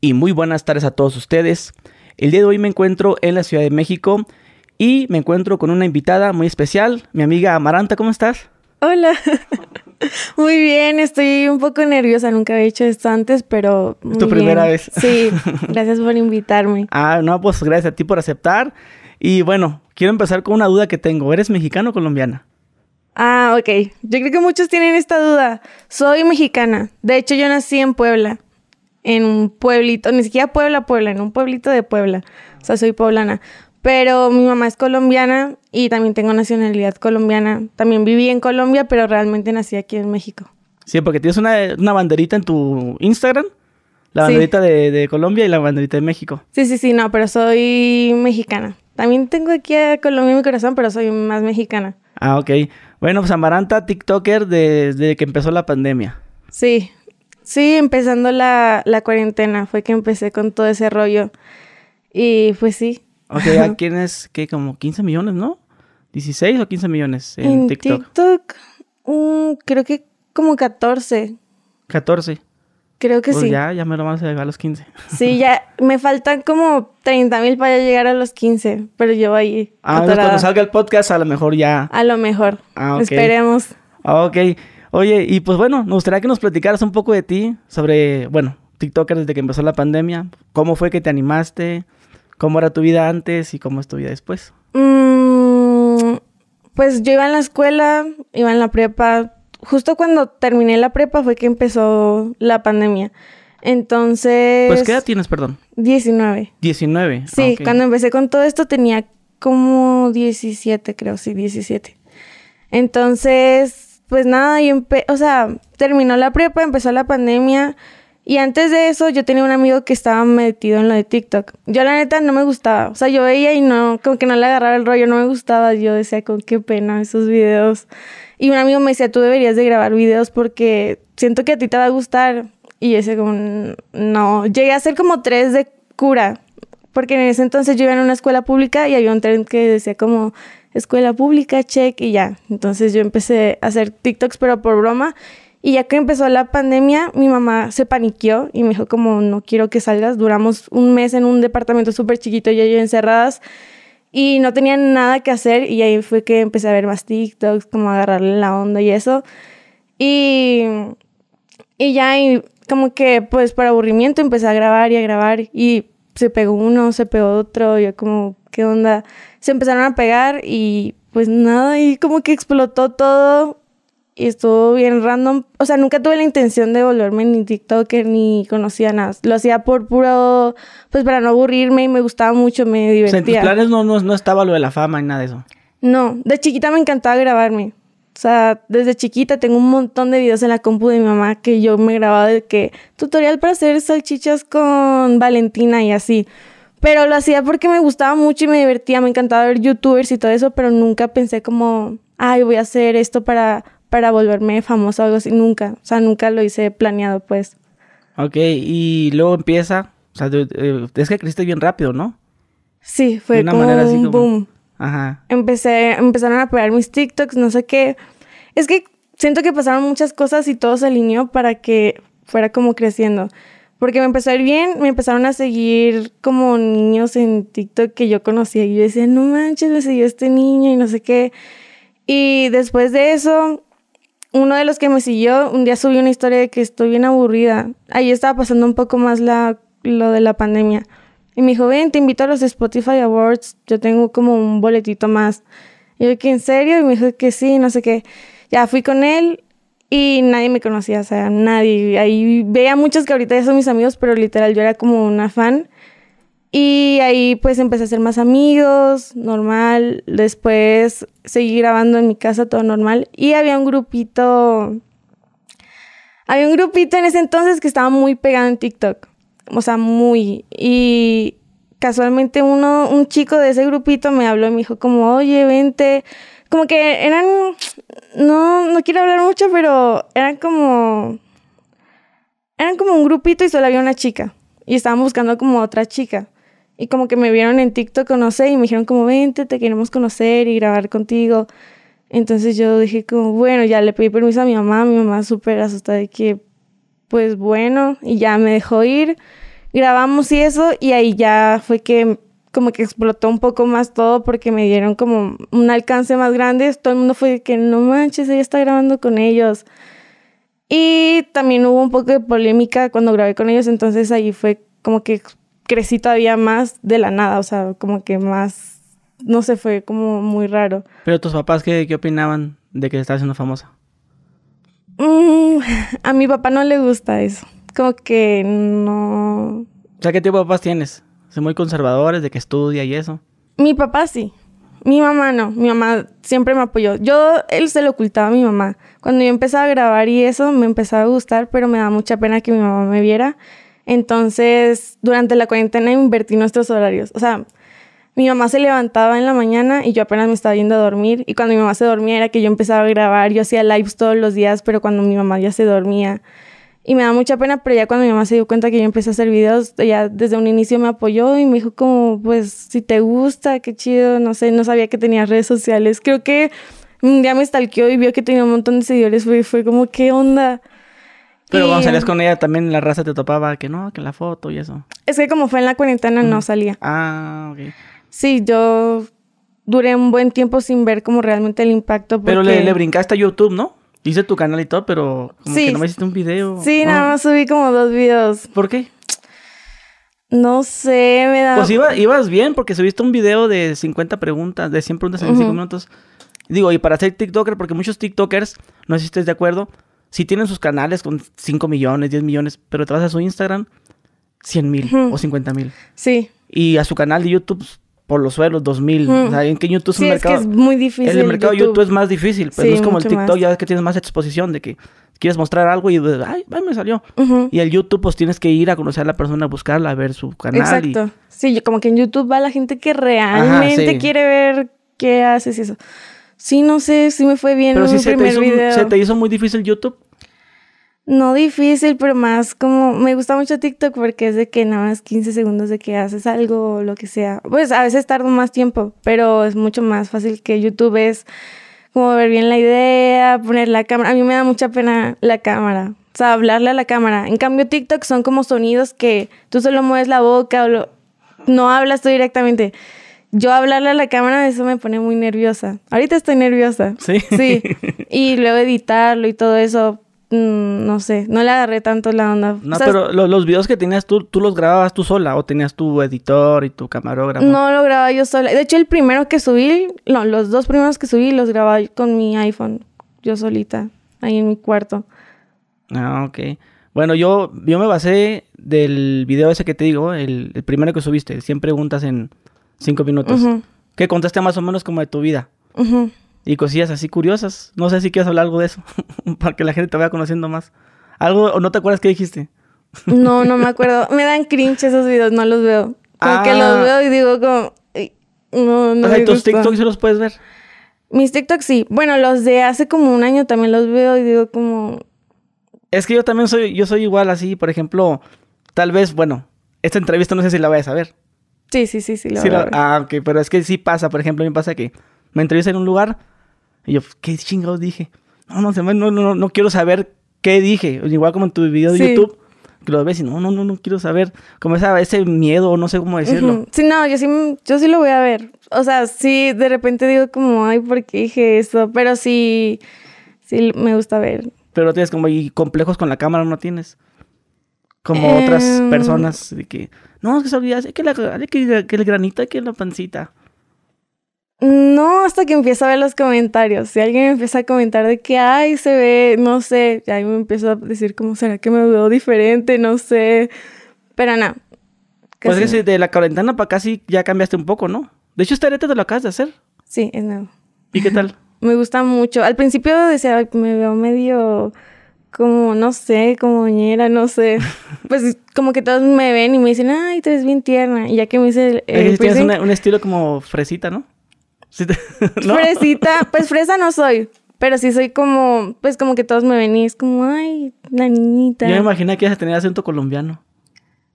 y muy buenas tardes a todos ustedes. El día de hoy me encuentro en la Ciudad de México y me encuentro con una invitada muy especial, mi amiga Amaranta, ¿cómo estás? Hola, muy bien, estoy un poco nerviosa, nunca había hecho esto antes, pero... ¿Es tu primera vez? Sí, gracias por invitarme. ah, no, pues gracias a ti por aceptar. Y bueno, quiero empezar con una duda que tengo, ¿eres mexicano o colombiana? Ah, ok, yo creo que muchos tienen esta duda. Soy mexicana, de hecho yo nací en Puebla en un pueblito, ni siquiera Puebla, Puebla, en un pueblito de Puebla. O sea, soy poblana. Pero mi mamá es colombiana y también tengo nacionalidad colombiana. También viví en Colombia, pero realmente nací aquí en México. Sí, porque tienes una, banderita en tu Instagram. La banderita de, Colombia y la banderita de México. Sí, sí, sí, no, pero soy mexicana. También tengo aquí a Colombia en mi corazón, pero soy más mexicana. Ah, ok. Bueno, pues Amaranta, TikToker desde que empezó la pandemia. Sí, Sí, empezando la, cuarentena fue que empecé con todo ese rollo. Y pues sí. O sea, ¿quiénes? ¿Qué? Como 15 millones, ¿no? ¿16 o 15 millones en, TikTok? TikTok, mm, creo que como 14. 14. Creo que pues sí. Ya, ya me lo van a llegar a los 15. Sí, ya me faltan como 30 mil para llegar a los 15, pero yo ahí. Ah, cuando salga el podcast, a lo mejor ya. A lo mejor. Ah, Esperemos. Ah, ok. Oye, y pues bueno, nos gustaría que nos platicaras un poco de ti, sobre, bueno, TikToker desde que empezó la pandemia. ¿Cómo fue que te animaste? ¿Cómo era tu vida antes y cómo es tu vida después? Mm, pues yo iba en la escuela, iba en la prepa. Justo cuando terminé la prepa fue que empezó la pandemia. Entonces... Pues, ¿qué edad tienes, perdón? 19. 19. Sí, cuando empecé con todo esto tenía como 17, creo, sí, 17. Entonces, pues nada, yo o sea, terminó la prepa, empezó la pandemia. Y antes de eso, yo tenía un amigo que estaba metido en lo de TikTok. Yo, la neta, no me gustaba. O sea, yo veía y no, como que no le agarraba el rollo, no me gustaba. Yo decía, con qué pena esos videos. Y un amigo me decía, tú deberías de grabar videos porque siento que a ti te va a gustar. Y yo como, no. Llegué a hacer como tres de cura. Porque en ese entonces yo iba en una escuela pública y había un tren que decía como escuela pública, check y ya. Entonces yo empecé a hacer TikToks, pero por broma. Y ya que empezó la pandemia, mi mamá se paniqueó y me dijo como, no quiero que salgas. Duramos un mes en un departamento súper chiquito, y yo encerradas. Y no tenía nada que hacer y ahí fue que empecé a ver más TikToks, como agarrarle la onda y eso. Y, y ya, y como que pues por aburrimiento empecé a grabar y a grabar y se pegó uno, se pegó otro, yo como, ¿qué onda? Se empezaron a pegar y pues nada, y como que explotó todo y estuvo bien random. O sea, nunca tuve la intención de volverme ni TikToker ni conocía nada. Lo hacía por puro, pues para no aburrirme y me gustaba mucho, me divertía. O sea, en tus planes no, no, no estaba lo de la fama y nada de eso. No, de chiquita me encantaba grabarme. O sea, desde chiquita tengo un montón de videos en la compu de mi mamá que yo me grababa de que tutorial para hacer salchichas con Valentina y así. Pero lo hacía porque me gustaba mucho y me divertía, me encantaba ver youtubers y todo eso, pero nunca pensé como, ay, voy a hacer esto para, para volverme famosa o algo así, nunca. O sea, nunca lo hice planeado, pues. Ok, y luego empieza, o sea, es que creciste bien rápido, ¿no? Sí, fue como un boom. Ajá. Empecé, empezaron a pegar mis TikToks, no sé qué. Es que siento que pasaron muchas cosas y todo se alineó para que fuera como creciendo. Porque me empezó a ir bien, me empezaron a seguir como niños en TikTok que yo conocía. Y yo decía, no manches, me siguió este niño y no sé qué. Y después de eso, uno de los que me siguió, un día subió una historia de que estoy bien aburrida. Ahí estaba pasando un poco más la, lo de la pandemia. Y me dijo, ven, te invito a los Spotify Awards, yo tengo como un boletito más. Y yo, ¿que en serio? Y me dijo que sí, no sé qué. Ya fui con él y nadie me conocía, o sea, nadie. Ahí veía muchos que ahorita ya son mis amigos, pero literal yo era como una fan. Y ahí pues empecé a hacer más amigos, normal. Después seguí grabando en mi casa, todo normal. Y había un grupito... Había un grupito en ese entonces que estaba muy pegado en TikTok o sea, muy. Y casualmente uno, un chico de ese grupito me habló y me dijo como, oye, vente. Como que eran, no, no quiero hablar mucho, pero eran como, eran como un grupito y solo había una chica. Y estaban buscando como otra chica. Y como que me vieron en TikTok, no sé, y me dijeron como, vente, te queremos conocer y grabar contigo. Entonces yo dije como, bueno, ya le pedí permiso a mi mamá, mi mamá súper asustada de que, pues bueno, y ya me dejó ir. grabamos y eso, y ahí ya fue que como que explotó un poco más todo porque me dieron como un alcance más grande. Todo el mundo fue que no manches, ella está grabando con ellos. Y también hubo un poco de polémica cuando grabé con ellos, entonces ahí fue como que crecí todavía más de la nada, o sea, como que más, no sé, fue como muy raro. Pero tus papás, ¿qué, qué opinaban de que estás siendo famosa? Mm, a mi papá no le gusta eso, como que no... O sea, ¿qué tipo de papás tienes? ¿Son muy conservadores de que estudia y eso? Mi papá sí. Mi mamá no. Mi mamá siempre me apoyó. Yo, él se lo ocultaba a mi mamá. Cuando yo empezaba a grabar y eso, me empezaba a gustar, pero me da mucha pena que mi mamá me viera. Entonces, durante la cuarentena invertí nuestros horarios. O sea, mi mamá se levantaba en la mañana y yo apenas me estaba yendo a dormir. Y cuando mi mamá se dormía era que yo empezaba a grabar. Yo hacía lives todos los días, pero cuando mi mamá ya se dormía. Y me da mucha pena, pero ya cuando mi mamá se dio cuenta que yo empecé a hacer videos, ella desde un inicio me apoyó y me dijo como, pues, si te gusta, qué chido, no sé, no sabía que tenía redes sociales. Creo que un día me stalkeó y vio que tenía un montón de seguidores, fue, fue como, ¿qué onda? Pero cuando salías con ella también la raza te topaba que no, que la foto y eso. Es que como fue en la cuarentena no salía. Ah, ok. Sí, yo duré un buen tiempo sin ver como realmente el impacto. Pero le, le brincaste a YouTube, ¿no? Hice tu canal y todo, pero como que no me hiciste un video. Sí, nada más subí como dos videos. ¿Por qué? No sé, me da... Pues ibas bien porque subiste un video de 50 preguntas, de 100 preguntas en 5 minutos. Digo, y para ser TikToker, porque muchos TikTokers, no sé si estés de acuerdo, si tienen sus canales con 5 millones, 10 millones, pero te vas a su Instagram, 100 mil o 50 mil. Sí. Y a su canal de YouTube, por los suelos, 2000. O sea, en que YouTube es un mercado. Es que es muy difícil. El mercado de YouTube es más difícil, pero no es como el TikTok, ya ves que tienes más exposición de que quieres mostrar algo y ay, ay me salió. Y el YouTube, pues tienes que ir a conocer a la persona, a buscarla, a ver su canal. Exacto. Sí, como que en YouTube va la gente que realmente quiere ver qué haces y eso. Sí, no sé, si me fue bien pero si se te hizo, ¿Se te hizo muy difícil YouTube? No difícil, pero más como me gusta mucho TikTok porque es de que nada más 15 segundos de que haces algo o lo que sea. Pues a veces tardo más tiempo, pero es mucho más fácil que YouTube es como ver bien la idea, poner la cámara. A mí me da mucha pena la cámara, o sea, hablarle a la cámara. En cambio TikTok son como sonidos que tú solo mueves la boca o no hablas tú directamente. Yo hablarle a la cámara, eso me pone muy nerviosa. Ahorita estoy nerviosa. Sí. Sí. Y luego editarlo y todo eso, Mm, no sé, no le agarré tanto la onda. No, pero los videos que tenías tú, ¿tú los grababas tú sola o tenías tu editor y tu camarógrafo? No, lo grababa yo sola. De hecho, el primero que subí, no, los dos primeros que subí los grababa con mi iPhone, yo solita, ahí en mi cuarto. Ah, ok. Bueno, yo, yo me basé del video ese que te digo, el, primero que subiste, 100 preguntas en 5 minutos. Que contaste más o menos como de tu vida. Y cosillas así curiosas. No sé si quieres hablar algo de eso, para que la gente te vaya conociendo más. ¿Algo o no te acuerdas qué dijiste? no, no me acuerdo. Me dan cringe esos videos, no los veo. Como que los ah. veo y digo como... No, no. ¿Y tus TikToks sí los puedes ver? Mis TikToks sí. Bueno, los de hace como un año también los veo y digo como... Es que yo también soy, yo soy igual así, por ejemplo, tal vez, bueno, esta entrevista no sé si la vayas a ver. Sí, sí, sí, sí, la voy a ver. Ah, ok, pero es que sí pasa, por ejemplo, a mí me pasa que me entrevistan en un lugar y yo, ¿qué chingados dije? No, no, no, no, no quiero saber qué dije. Igual como en tu video de YouTube, que lo ves y no, no, no, no quiero saber. Como esa, ese miedo, no sé cómo decirlo. Sí, no, yo sí, yo sí lo voy a ver. O sea, sí, de repente digo como, ay, ¿por qué dije eso? Pero sí, sí me gusta ver. Pero tienes como, y complejos con la cámara no tienes. Como otras em. personas de que, no, es que sabía, que, la, que, que el granito, que la pancita. No, hasta que empiezo a ver los comentarios. Si alguien empieza a comentar de que, ay, se ve, no sé, ahí me empiezo a decir, ¿cómo será que me veo diferente? No sé. Pero no. Pues es que de la cuarentena para acá sí ya cambiaste un poco, ¿no? De hecho, este arete te lo acabas de hacer. Sí, es nuevo. ¿Y qué tal? me gusta mucho. Al principio decía, me veo medio como, no sé, como ñera, no sé. Pues como que todos me ven y me dicen, ay, te ves bien tierna. Y ya que me hice el, tienes un estilo como fresita, ¿no? Fresita, pues fresa no soy. Pero sí soy como, pues como que todos me ven y es como, ay, la niñita. Yo me imaginé que ibas a tener acento colombiano.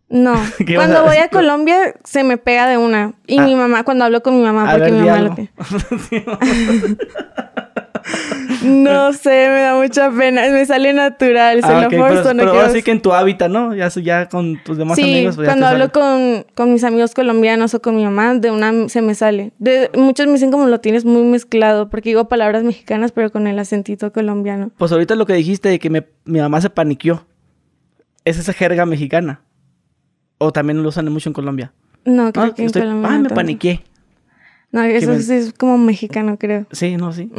No. cuando voy a Colombia se me pega de una. Y mi ah. mamá, cuando hablo con mi mamá, porque mi mamá lo que... No sé, me da mucha pena. Me sale natural, se ah, lo forzo. Pero, no pero que en tu hábitat, ¿no? Ya, ya con tus demás amigos. Pues cuando hablo con, con, mis amigos colombianos o con mi mamá, de una se me sale. De, muchos me dicen como lo tienes muy mezclado, porque digo palabras mexicanas, pero con el acentito colombiano. Pues ahorita lo que dijiste de que mi mamá se paniqueó. ¿Es esa jerga mexicana? ¿O también lo usan mucho en Colombia? No, creo que en Colombia. Ah, me paniqué. No, eso sí es como mexicano, creo. Sí, no, sí.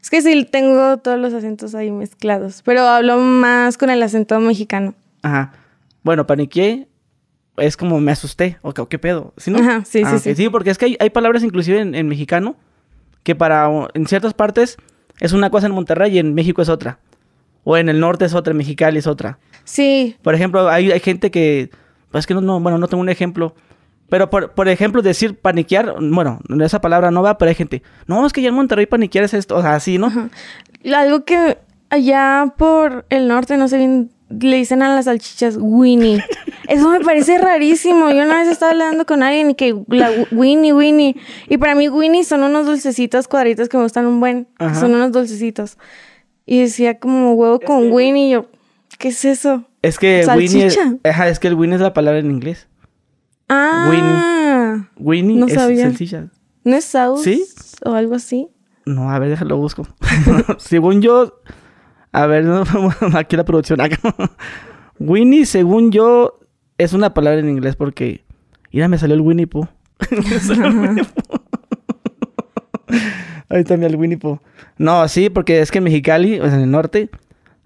Es que sí, tengo todos los acentos ahí mezclados, pero hablo más con el acento mexicano. Ajá. Bueno, paniqué es como me asusté, o qué pedo, ¿sí no? Ajá, sí, sí, ah, sí. Sí, porque es que hay, palabras inclusive en, mexicano que para, en ciertas partes es una cosa en Monterrey y en México es otra. O en el norte es otra, en Mexicali es otra. Sí. Por ejemplo, hay, hay gente que, pues que no, no, bueno, no tengo un ejemplo, pero, por, por, ejemplo, decir paniquear, bueno, esa palabra no va, pero hay gente, no, es que ya en Monterrey paniquear es esto, o sea, así, ¿no? Algo que allá por el norte, no sé bien, le dicen a las salchichas Winnie. Eso me parece rarísimo. Yo una vez estaba hablando con alguien y que la Winnie, Winnie. Y para mí Winnie son unos dulcecitos cuadritos que me gustan un buen. Son unos dulcecitos. Y decía como huevo con Winnie. Y yo, ¿qué es eso? Es que Winnie es, es que el Winnie es la palabra en inglés. Ah. Winnie. Winnie no es sabía. sencilla. ¿No es South? ¿Sí? ¿O algo así? No, a ver, déjalo busco. según yo. A ver, aquí la producción. Acá. Winnie, según yo, es una palabra en inglés porque. Mira, me salió el Winnie Pooh. Ahí también el Winnie Pooh. No, sí, porque es que en Mexicali, o sea, en el norte.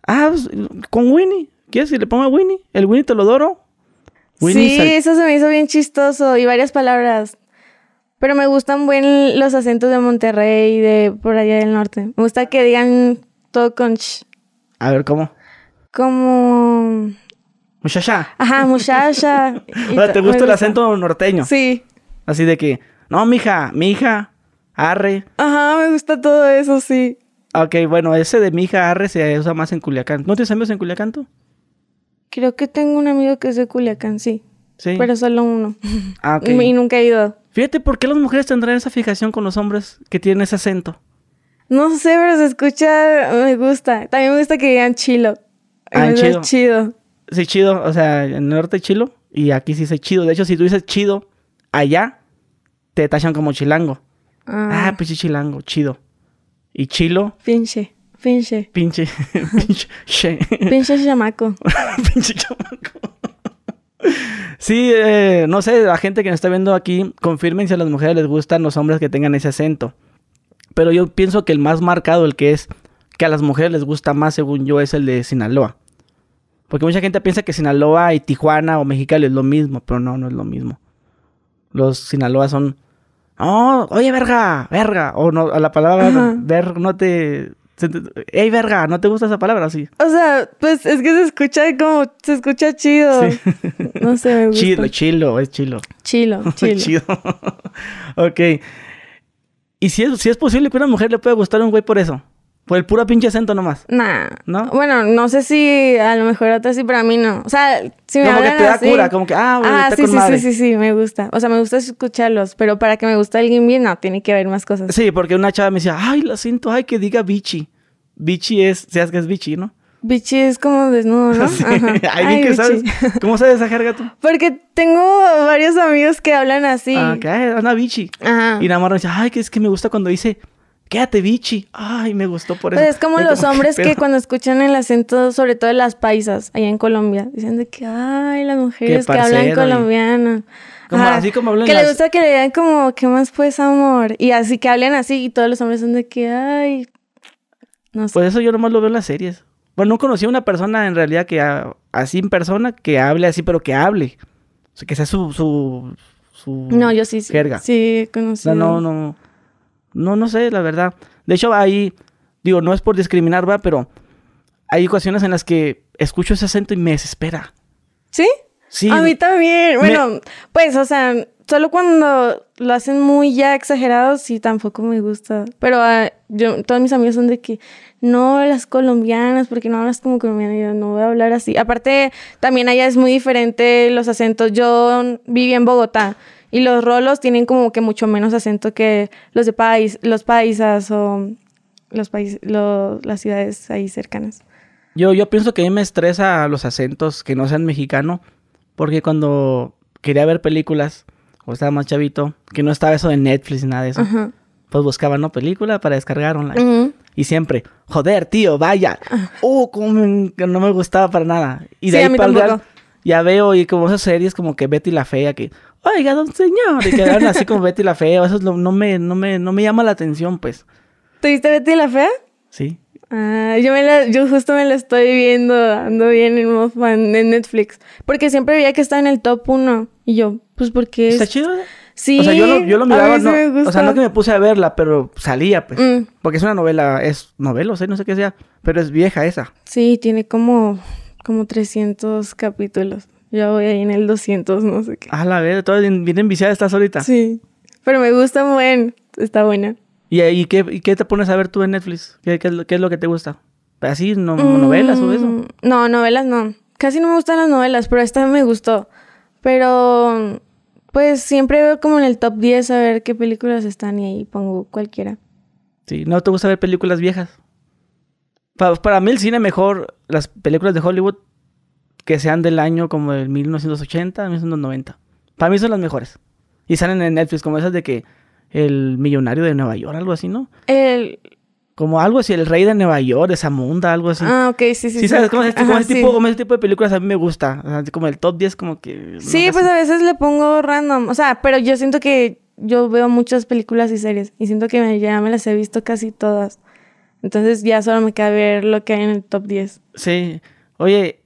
Ah, pues, con Winnie. ¿Quieres que le ponga Winnie? El Winnie te lo doro sí, eso se me hizo bien chistoso y varias palabras. Pero me gustan buen los acentos de Monterrey y de por allá del norte. Me gusta que digan todo con ch. A ver, ¿cómo? Como... Muchacha. Ajá, muchacha. ¿Te gusta el acento norteño? Sí. Así de que, no, mija, mija, arre. Ajá, me gusta todo eso, sí. Ok, bueno, ese de mija, arre se usa más en Culiacán. ¿No tienes amigos en Culiacán tú? Creo que tengo un amigo que es de Culiacán, sí. Sí. Pero solo uno. Ah, ok. Y nunca he ido. Fíjate, ¿por qué las mujeres tendrán esa fijación con los hombres que tienen ese acento? No sé, pero se escucha, me gusta. También me gusta que digan chilo. Ah, chido. chido. Sí, chido. O sea, en el norte chilo y aquí sí se chido. De hecho, si tú dices chido allá, te tachan como chilango. Ah, ah pues sí, chilango, chido. Y chilo. Pinche. Pinche. Pinche. Pinche. Pinche chamaco. Pinche chamaco. Sí, eh, no sé, la gente que nos está viendo aquí, confirmen si a las mujeres les gustan los hombres que tengan ese acento. Pero yo pienso que el más marcado, el que es que a las mujeres les gusta más, según yo, es el de Sinaloa. Porque mucha gente piensa que Sinaloa y Tijuana o Mexicali es lo mismo, pero no, no es lo mismo. Los Sinaloa son, oh, oye, verga, verga, o no, a la palabra ver no te Ey, verga, ¿no te gusta esa palabra así? O sea, pues es que se escucha como, se escucha chido. No sé, me gusta. Chilo, chilo, es chilo. Chilo, chilo. chido. ok. ¿Y si es, si es posible que a una mujer le pueda gustar un güey por eso? Por el puro pinche acento nomás. Nah. ¿No? Bueno, no sé si a lo mejor a otra sí, pero a mí no. O sea, si me Como que te da cura, como que, ah, güey, ah, sí, sí, sí, sí, sí, me gusta. O sea, me gusta escucharlos, pero para que me guste alguien bien, no, tiene que haber más cosas. Sí, porque una chava me decía, ay, lo siento, ay, que diga bichi. Bichi es, seas que es bichi, ¿no? Bichi es como desnudo, ¿no? Sí. Ay, que sabes. ¿Cómo sabes esa jerga tú? Porque tengo varios amigos que hablan así. Ah, que una bichi. Ajá. Y más me dice, ay, que es que me gusta cuando dice quédate bichi. Ay, me gustó por eso. Pues es como los hombres que cuando escuchan el acento, sobre todo de las paisas, allá en Colombia, dicen de que, ay, las mujeres que hablan colombiano. Como, así como hablan Que les gusta que le digan como, ¿qué más pues, amor? Y así que hablen así y todos los hombres son de que, ay, no sé. Pues eso yo nomás lo veo en las series. Bueno, no conocí a una persona en realidad que, así en persona, que hable así, pero que hable. O sea, que sea su, su, su no, yo sí, jerga. Sí, conocí. No, no, no. No, no sé, la verdad. De hecho, ahí, digo, no es por discriminar, va, pero hay ocasiones en las que escucho ese acento y me desespera. ¿Sí? Sí. A mí también. Bueno, pues, o sea, solo cuando lo hacen muy ya exagerado, sí, tampoco me gusta. Pero uh, yo, todos mis amigos son de que, no, las colombianas, porque no hablas como colombiana, yo no voy a hablar así. Aparte, también allá es muy diferente los acentos. Yo viví en Bogotá y los rolos tienen como que mucho menos acento que los de país, los paisas o los países, las ciudades ahí cercanas. Yo, yo pienso que a mí me estresa los acentos que no sean mexicano, porque cuando quería ver películas, o estaba más chavito, que no estaba eso de Netflix y nada de eso, pues buscaba, ¿no? Película para descargar online. Y siempre, joder, tío, vaya. Uh, como no me gustaba para nada. Y de ahí para ya veo y como esas series como que Betty la Fea, que, oiga, don señor, y quedaron así como Betty la Fea, eso no, me, no, me, no me llama la atención, pues. ¿Tuviste Betty la Fea? Sí. Ah, yo, me la, yo justo me la estoy viendo, ando bien en modo fan de Netflix. Porque siempre veía que estaba en el top 1. Y yo, pues porque... ¿Está chido? Sí. O sea, yo lo, yo lo miraba, no, o sea, no que me puse a verla, pero salía, pues. Mm. Porque es una novela, es novela, o sea, no sé qué sea, pero es vieja esa. Sí, tiene como, como 300 capítulos. Yo voy ahí en el 200, no sé qué. Ah, la verdad, todas bien, bien enviciada estás ahorita. Sí. Pero me gusta muy está buena. ¿Y, y, qué, y qué te pones a ver tú en Netflix? ¿Qué, qué, es, lo que te gusta? ¿Así, no, novelas o eso? Mm, no, novelas no. Casi no me gustan las novelas, pero esta me gustó. Pero, pues siempre veo como en el top 10 a ver qué películas están y ahí pongo cualquiera. Sí, ¿no te gusta ver películas viejas? Para, para mí el cine mejor, las películas de Hollywood que sean del año como del 1980, 1990. Para mí son las mejores. Y salen en Netflix como esas de que el millonario de Nueva York, algo así, ¿no? El... Como algo así, el rey de Nueva York, de Zamunda, algo así. Ah, ok, sí, sí. Sí, ¿sabes? Como, ese, tipo, ese tipo de películas a mí me gusta. como el top 10 como que... Sí, pues a veces le pongo random. O sea, pero yo siento que yo veo muchas películas y series. Y siento que ya me las he visto casi todas. Entonces ya solo me queda ver lo que hay en el top 10. Sí. Oye,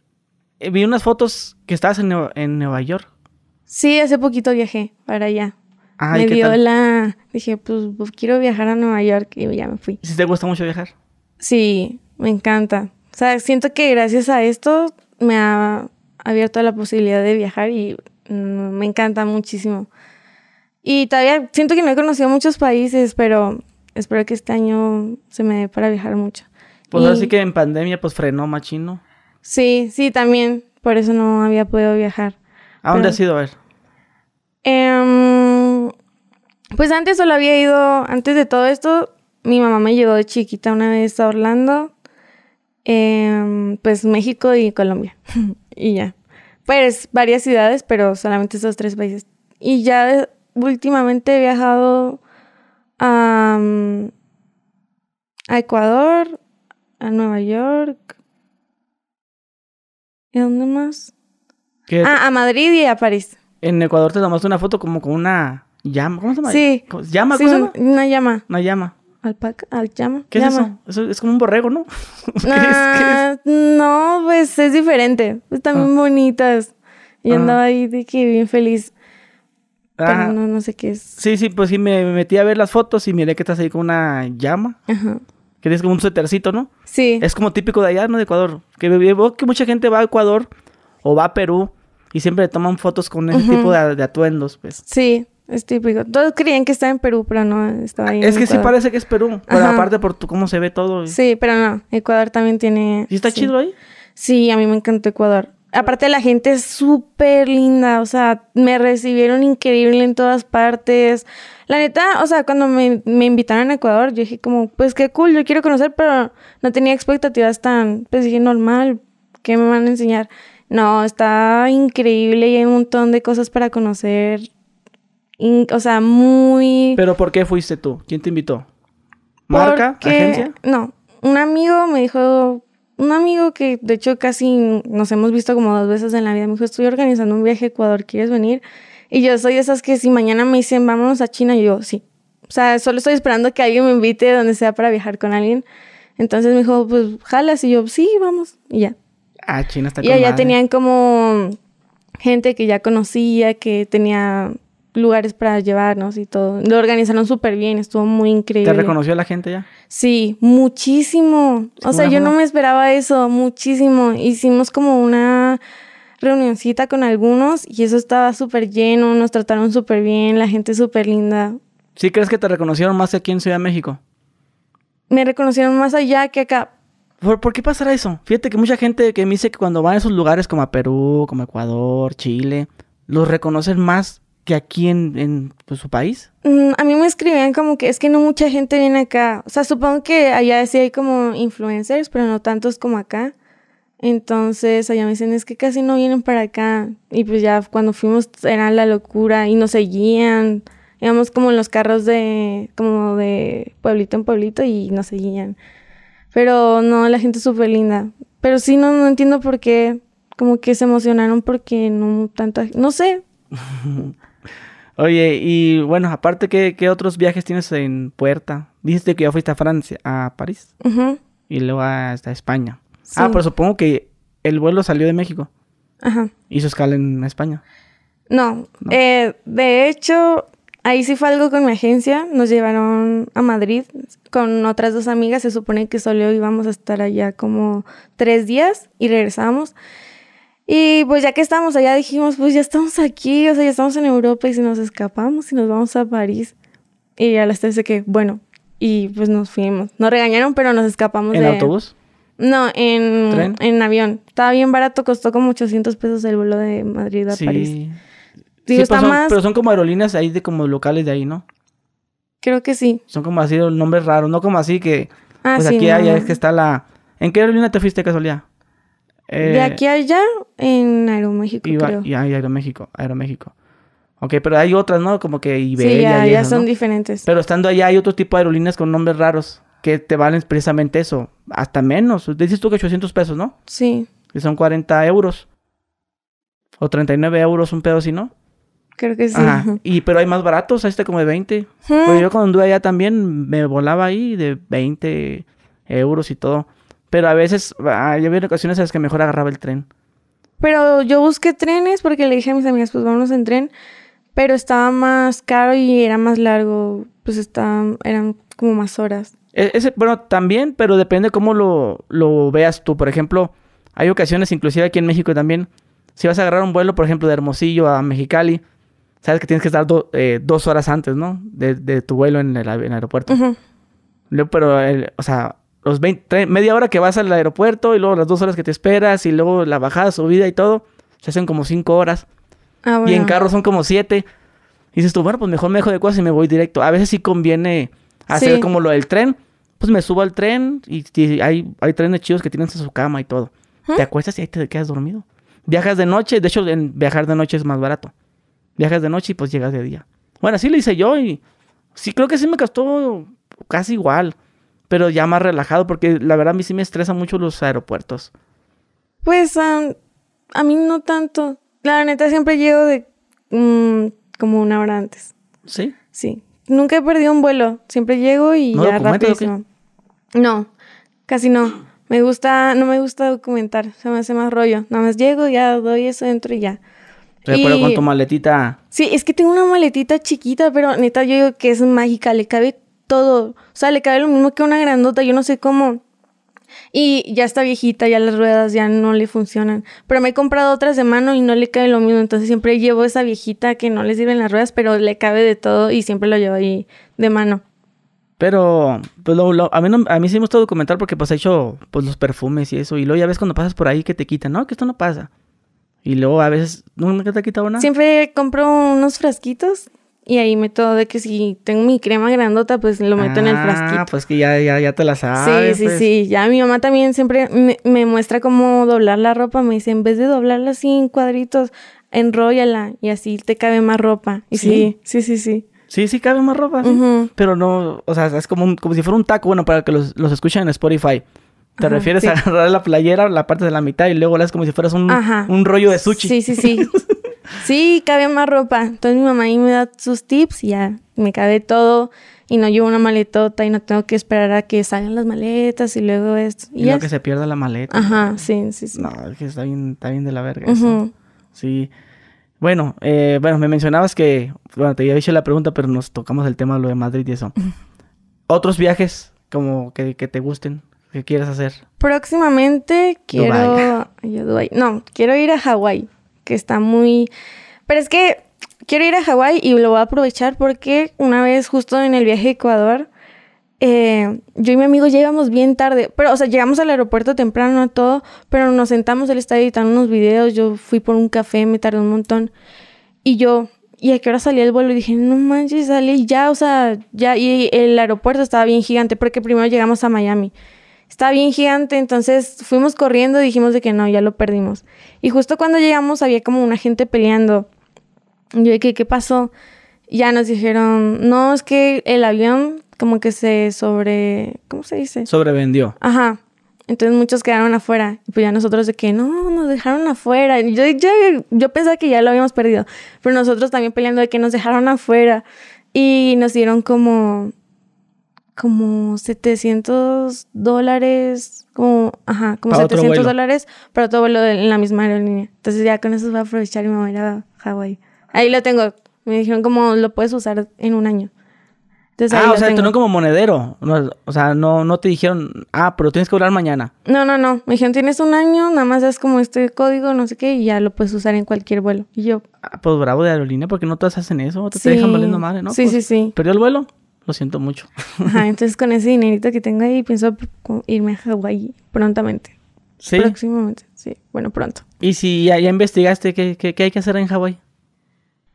eh, vi unas fotos que estabas en, en Nueva York. Sí, hace poquito viajé para allá me dio la... Dije, pues, pues, quiero viajar a Nueva York y ya me fui. ¿Sí te gusta mucho viajar? Sí, me encanta. O sea, siento que gracias a esto me ha abierto la posibilidad de viajar y mm, me encanta muchísimo. Y todavía siento que no he conocido muchos países, pero espero que este año se me dé para viajar mucho. Pues así que en pandemia pues frenó machino. Sí, sí, también. Por eso no había podido viajar. ¿A dónde has ido a ver? Eh, pues antes solo había ido, antes de todo esto, mi mamá me llevó de chiquita una vez a Orlando, eh, pues México y Colombia. y ya. Pues varias ciudades, pero solamente esos tres países. Y ya últimamente he viajado a, a Ecuador, a Nueva York. ¿Y dónde más? Ah, a Madrid y a París. En Ecuador te tomaste una foto como con una llama. ¿Cómo se llama? Sí. ¿Llama? ¿Cómo se llama? Una llama. Una llama. Alpaca, al llama. ¿Qué es eso? eso? Es como un borrego, ¿no? Ah, no, pues es diferente. Están muy ah. bonitas. Y andaba ahí de que bien feliz. Pero ah. no, no sé qué es. Sí, sí, pues sí, me metí a ver las fotos y miré que estás ahí con una llama. Ajá. Que tienes como un suétercito, ¿no? Sí. Es como típico de allá, ¿no? De Ecuador. Que veo que mucha gente va a Ecuador o va a Perú y siempre toman fotos con ese tipo de, atuendos, pues. Sí, es típico. Todos creían que estaba en Perú, pero no, estaba ahí. Es que sí parece que es Perú, pero aparte por cómo se ve todo. Sí, pero no, Ecuador también tiene... ¿Y está chido ahí? Sí, a mí me encantó Ecuador. Aparte la gente es súper linda, o sea, me recibieron increíble en todas partes. La neta, o sea, cuando me, me, invitaron a Ecuador, yo dije como, pues qué cool, yo quiero conocer, pero no tenía expectativas tan, pues dije, normal, ¿qué me van a enseñar? No, está increíble y hay un montón de cosas para conocer. o sea, muy... ¿Pero por qué fuiste tú? ¿Quién te invitó? ¿Marca? ¿Agencia? No, un amigo me dijo... Un amigo que de hecho casi nos hemos visto como dos veces en la vida me dijo, estoy organizando un viaje a Ecuador, ¿quieres venir? Y yo soy de esas que si mañana me dicen, vámonos a China, yo sí. O sea, solo estoy esperando que alguien me invite donde sea para viajar con alguien. Entonces me dijo, pues jalas. Y yo, sí, vamos. Y ya. Ah, China está Y allá tenían como gente que ya conocía, que tenía lugares para llevarnos y todo. Lo organizaron súper bien, estuvo muy increíble. ¿Te reconoció la gente ya? Sí, muchísimo. O sea, yo no me esperaba eso, muchísimo. Hicimos como una reunioncita con algunos y eso estaba súper lleno, nos trataron súper bien, la gente súper linda. ¿Sí crees que te reconocieron más aquí en Ciudad de México? Me reconocieron más allá que acá. ¿Por, qué pasará eso? Fíjate que mucha gente que me dice que cuando van a esos lugares como a Perú, como Ecuador, Chile, los reconocen más que aquí en, en pues, su país? Mm, a mí me escribían como que es que no mucha gente viene acá. O sea, supongo que allá sí hay como influencers, pero no tantos como acá. Entonces allá me dicen, es que casi no vienen para acá. Y pues ya cuando fuimos era la locura y nos seguían. Íbamos como en los carros de, como de pueblito en pueblito y nos seguían. Pero no, la gente es súper linda. Pero sí, no, no entiendo por qué, como que se emocionaron porque no tanta, no sé. Oye, y bueno, aparte, ¿qué, ¿qué, otros viajes tienes en puerta? Dijiste que ya fuiste a Francia, a París. Y luego hasta España. Ah, pero supongo que el vuelo salió de México. Ajá. Hizo escala en España. No, Eh, de hecho, ahí sí fue algo con mi agencia. Nos llevaron a Madrid con otras dos amigas. Se supone que solo íbamos a estar allá como tres días y regresamos. Y pues ya que estamos allá dijimos, pues ya estamos aquí, o sea, ya estamos en Europa y si nos escapamos y nos vamos a París. Y a las tres de que, bueno, y pues nos fuimos. Nos regañaron, pero nos escapamos ¿En autobús? No, en, en avión. Estaba bien barato, costó como 800 pesos el vuelo de Madrid a sí. París. Sí, pero, son, pero son como aerolíneas ahí de como locales de ahí, ¿no? Creo que sí. Son como así nombres raros, no como así que... Ah, pues aquí hay, es que está la... ¿En qué aerolínea te fuiste casualidad? Eh, de aquí a allá, en Aeroméxico, creo. Y hay Aeroméxico, Aeroméxico. Ok, pero hay otras, ¿no? Como que Iberia. Sí, ya, son diferentes. Pero estando allá hay otro tipo de aerolíneas con nombres raros que te valen precisamente eso. Hasta menos. Dices tú que 800 pesos, ¿no? Sí. Que son 40 euros. O 39 euros, un pedo así, ¿no? Creo que sí. Ajá. Y, pero hay más baratos, este como de 20. Porque yo cuando anduve allá también me volaba ahí de 20 euros y todo. Pero a veces, ah, había ocasiones en las que mejor agarraba el tren. Pero yo busqué trenes porque le dije a mis amigas, pues vámonos en tren. Pero estaba más caro y era más largo. Pues estaba, eran como más horas. E, ese, bueno, también, pero depende cómo lo, lo veas tú. Por ejemplo, hay ocasiones, inclusive aquí en México también, si vas a agarrar un vuelo, por ejemplo, de Hermosillo a Mexicali, sabes que tienes que estar eh, dos horas antes, ¿no? De, de, tu vuelo en el, aeropuerto. pero, o sea, los 20, media hora que vas al aeropuerto y luego las dos horas que te esperas y luego la bajada, subida y todo, se hacen como cinco horas. Ah, y en carro son como siete. Y dices tú, bueno, pues mejor me dejo de cosas y me voy directo. A veces sí conviene hacer como lo del tren. Pues me subo al tren y, hay, hay trenes chidos que tienen su cama y todo. Te acuestas y ahí te quedas dormido. Viajas de noche, de hecho, en viajar de noche es más barato. Viajas de noche y pues llegas de día. Bueno, así lo hice yo y sí creo que sí me costó casi igual pero ya más relajado porque la verdad a mí sí me estresan mucho los aeropuertos. Pues a mí no tanto. La neta siempre llego de mm, como una hora antes. ¿Sí? Sí. Nunca he perdido un vuelo. Siempre llego y ya rapidísimo. No, casi no. Me gusta, no me gusta documentar. Se me hace más rollo. Nada más llego, ya doy eso dentro y ya. Pero con tu maletita. Sí, es que tengo una maletita chiquita, pero neta yo digo que es mágica. Le cabe todo. O sea, le cabe lo mismo que una grandota, yo no sé cómo. Y ya está viejita, ya las ruedas ya no le funcionan. Pero me he comprado otras de mano y no le cabe lo mismo. Entonces siempre llevo esa viejita que no le sirven las ruedas, pero le cabe de todo y siempre lo llevo ahí de mano. Pero, pues a, mí a mí sí me gusta documentar porque pues he hecho pues los perfumes y eso. Y luego ya ves cuando pasas por ahí que te quitan, no, que esto no pasa. Y luego a veces nunca te ha quitado nada. Siempre compro unos frasquitos y ahí meto de que si tengo mi crema grandota, pues lo meto en el frasquito. Ah, pues que ya, ya, ya te la sabes. Sí, sí, pues. sí. Ya mi mamá también siempre me, muestra cómo doblar la ropa. Me dice, en vez de doblarla así en cuadritos, enróllala y así te cabe más ropa. Y sí, sí, sí, sí. Sí, sí, cabe más ropa, Pero no, o sea, es como, como si fuera un taco, bueno, para que los, los escuchen en Spotify. Te refieres a agarrar la playera, la parte de la mitad y luego la es como si fueras un, un rollo de sushi. Sí, sí, sí. Sí, cabe más ropa. Entonces mi mamá ahí me da sus tips y ya me cabe todo y no llevo una maletota y no tengo que esperar a que salgan las maletas y luego esto. Y, no que se pierda la maleta. Ajá, sí, sí, sí. No, es que está bien, está bien de la verga eso. Sí. Bueno, eh, bueno, me mencionabas que, bueno, te había dicho la pregunta, pero nos tocamos el tema de lo de Madrid y eso. ¿Otros viajes como que, que te gusten, que quieras hacer? Próximamente quiero... No, quiero ir a Hawái que está muy... Pero es que quiero ir a Hawái y lo voy a aprovechar porque una vez justo en el viaje a Ecuador, eh, yo y mi amigo llegamos bien tarde, pero o sea, llegamos al aeropuerto temprano todo, pero nos sentamos, él estaba editando unos videos, yo fui por un café, me tardé un montón y yo ¿y a qué hora salía el vuelo? Y dije, no manches, salí ya, o sea, ya, y el aeropuerto estaba bien gigante, porque primero llegamos a Miami. Estaba bien gigante, entonces fuimos corriendo y dijimos de que no, ya lo perdimos. Y justo cuando llegamos había como una gente peleando. Y yo dije, ¿qué pasó? ya nos dijeron, no, es que el avión como que se sobre, ¿cómo se dice? Sobrevendió. Ajá. Entonces muchos quedaron afuera. Y pues ya nosotros de que no, nos dejaron afuera. yo, yo, yo pensaba que ya lo habíamos perdido. Pero nosotros también peleando de que nos dejaron afuera. Y nos dieron como, como 700 dólares. Como, ajá, como 700 dólares para todo vuelo en la misma aerolínea. Entonces ya con eso voy a aprovechar y me voy a ir a Hawái. Ahí lo tengo. Me dijeron como lo puedes usar en un año ah, o sea, tú no como monedero. o sea, no, no te dijeron, ah, pero tienes que hablar mañana. No, no, no. Me dijeron, tienes un año, nada más das como este código, no sé qué, y ya lo puedes usar en cualquier vuelo. Y yo. Ah, pues bravo de aerolínea, porque no todas hacen eso, te, te dejan valiendo madre, ¿no? Sí, pues, sí, sí. ¿Perdió el vuelo? Lo siento mucho. Ajá, entonces con ese dinerito que tengo ahí, pienso irme a Hawái prontamente. Sí. Próximamente, sí. Bueno, pronto. ¿Y si ya, investigaste qué, qué, hay que hacer en Hawái?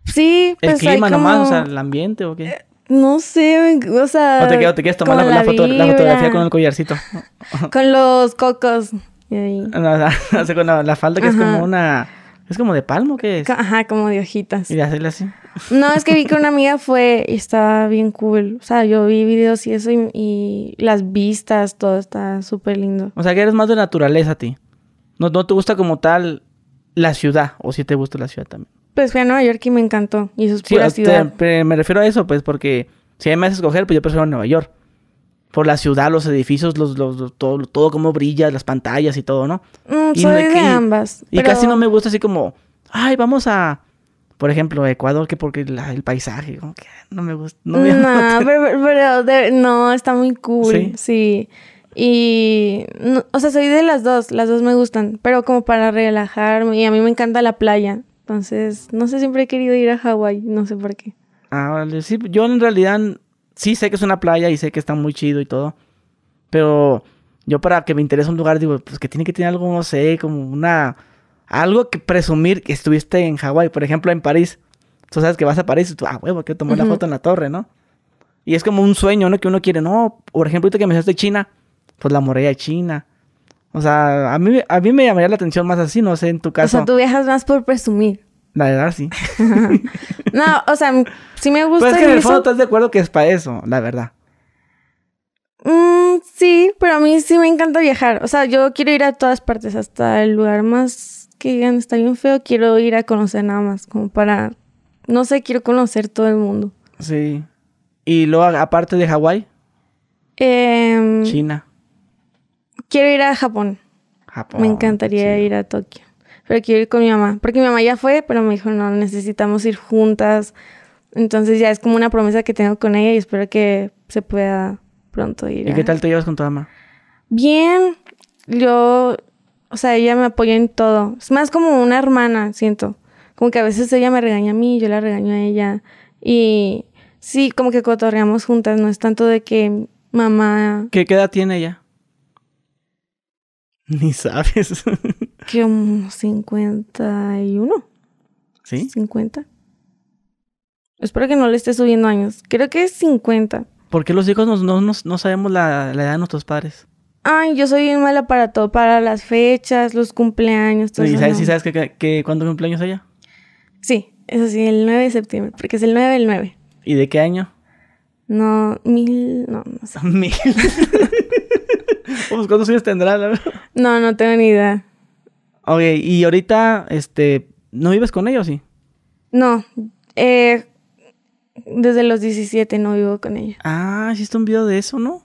Sí, pues. ¿El clima nomás? O sea, el ambiente o qué? No sé, o sea. ¿O te, te quieres tomar la, la, fotografía con el collarcito? con los cocos. Y ahí. No, con la, falda que es como una. ¿Es como de palmo? ¿Qué es? Ajá, como de hojitas. Y hacerle así. No, es que vi que una amiga fue y estaba bien cool. O sea, yo vi videos y eso y, las vistas, todo está súper lindo. O sea, que eres más de naturaleza a ti. No, no te gusta como tal la ciudad, o si te gusta la ciudad también. Pues fui a Nueva York y me encantó. Y eso es pura ciudad. me refiero a eso, pues, porque si me haces escoger, pues yo prefiero Nueva York. Por la ciudad, los edificios, los, los, todo, todo como brilla, las pantallas y todo, ¿no? Mm, y soy de ambas. Y casi no me gusta así como, ay, vamos a, por ejemplo, Ecuador, que porque el paisaje, como que no me gusta. No, me pero, no, está muy cool. Sí. Y, o sea, soy de las dos, las dos me gustan, pero como para relajarme. Y a mí me encanta la playa. Entonces, no sé, siempre he querido ir a Hawái, no sé por qué. Ah, vale. Sí, yo en realidad sí sé que es una playa y sé que está muy chido y todo. Pero yo para que me interese un lugar, digo, pues que tiene que tener algo, no sé, como una... Algo que presumir que estuviste en Hawái. Por ejemplo, en París. Tú sabes que vas a París y tú, ah, huevo, que tomar la foto en la torre, ¿no? Y es como un sueño, ¿no? Que uno quiere, no, por ejemplo, ahorita que me de China, pues la muralla de China. O sea, a mí, a mí me llamaría la atención más así, no sé, en tu caso. O sea, tú viajas más por presumir. La verdad, sí. no, o sea, sí me gusta. Pues es que en el fondo estás de acuerdo que es para eso, la verdad. Mm, sí, pero a mí sí me encanta viajar. O sea, yo quiero ir a todas partes, hasta el lugar más que digan está bien feo. Quiero ir a conocer nada más, como para. No sé, quiero conocer todo el mundo. Sí. ¿Y luego, aparte de Hawái? Eh, China. Quiero ir a Japón. Japón. Me encantaría ir a Tokio pero quiero ir con mi mamá. Porque mi mamá ya fue, pero me dijo, no, necesitamos ir juntas. Entonces ya es como una promesa que tengo con ella y espero que se pueda pronto ir. ¿Y qué tal te llevas con tu mamá? Bien. Yo, o sea, ella me apoya en todo. Es más como una hermana, siento. Como que a veces ella me regaña a mí, yo la regaño a ella. Y sí, como que cotorreamos juntas, no es tanto de que mamá... ¿Qué, qué edad tiene ella? Ni sabes. que un 51. ¿Sí? 50. Espero que no le esté subiendo años. Creo que es 50. ¿Por qué los hijos no, no, sabemos la, edad de nuestros padres? Ay, yo soy bien mala para todo, para las fechas, los cumpleaños, todo ¿Y sabes, sabes que, que, cuándo cumpleaños ella? Sí, eso sí, el 9 de septiembre, porque es el 9 del 9. ¿Y de qué año? No, mil, no, no sé. Mil. pues, ¿Cuántos años tendrá? No, no tengo ni idea. Ok, y ahorita, este, ¿no vives con ella o sí? No, eh, desde los 17 no vivo con ella. Ah, hiciste un video de eso, ¿no?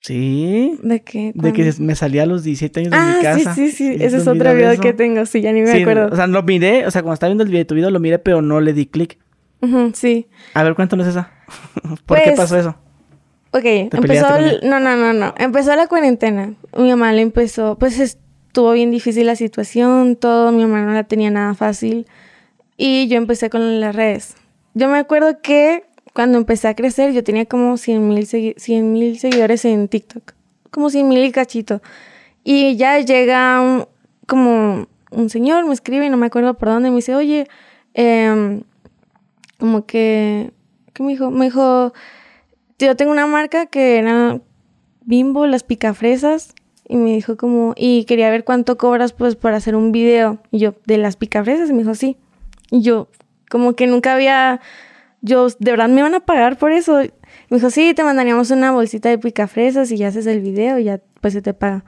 Sí. ¿De qué? De que me salía a los 17 años de mi casa. Sí, sí, sí. Ese es otro video, que tengo. Sí, ya ni me acuerdo. O sea, lo miré. O sea, cuando estaba viendo el video, tu video lo miré, pero no le di clic. sí. A ver, cuéntanos esa. ¿Por qué pues, pasó eso? Ok, empezó... No, no, no, no. Empezó la cuarentena. Mi mamá le empezó... Pues estuvo bien difícil la situación, todo. Mi mamá no la tenía nada fácil. Y yo empecé con las redes. Yo me acuerdo que cuando empecé a crecer, yo tenía como 100 mil seguidores en TikTok. Como 100 mil y cachito. Y ya llega como un señor, me escribe, no me acuerdo por dónde, me dice, oye, em, como que, ¿qué me dijo? Me dijo, yo tengo una marca que era Bimbo, las picafresas, y me dijo como, y quería ver cuánto cobras pues por hacer un video. Y yo, ¿de las picafresas? Y me dijo, sí. Y yo, como que nunca había, yo, ¿de verdad me van a pagar por eso? Y me dijo, sí, te mandaríamos una bolsita de picafresas y ya haces el video y ya pues se te paga.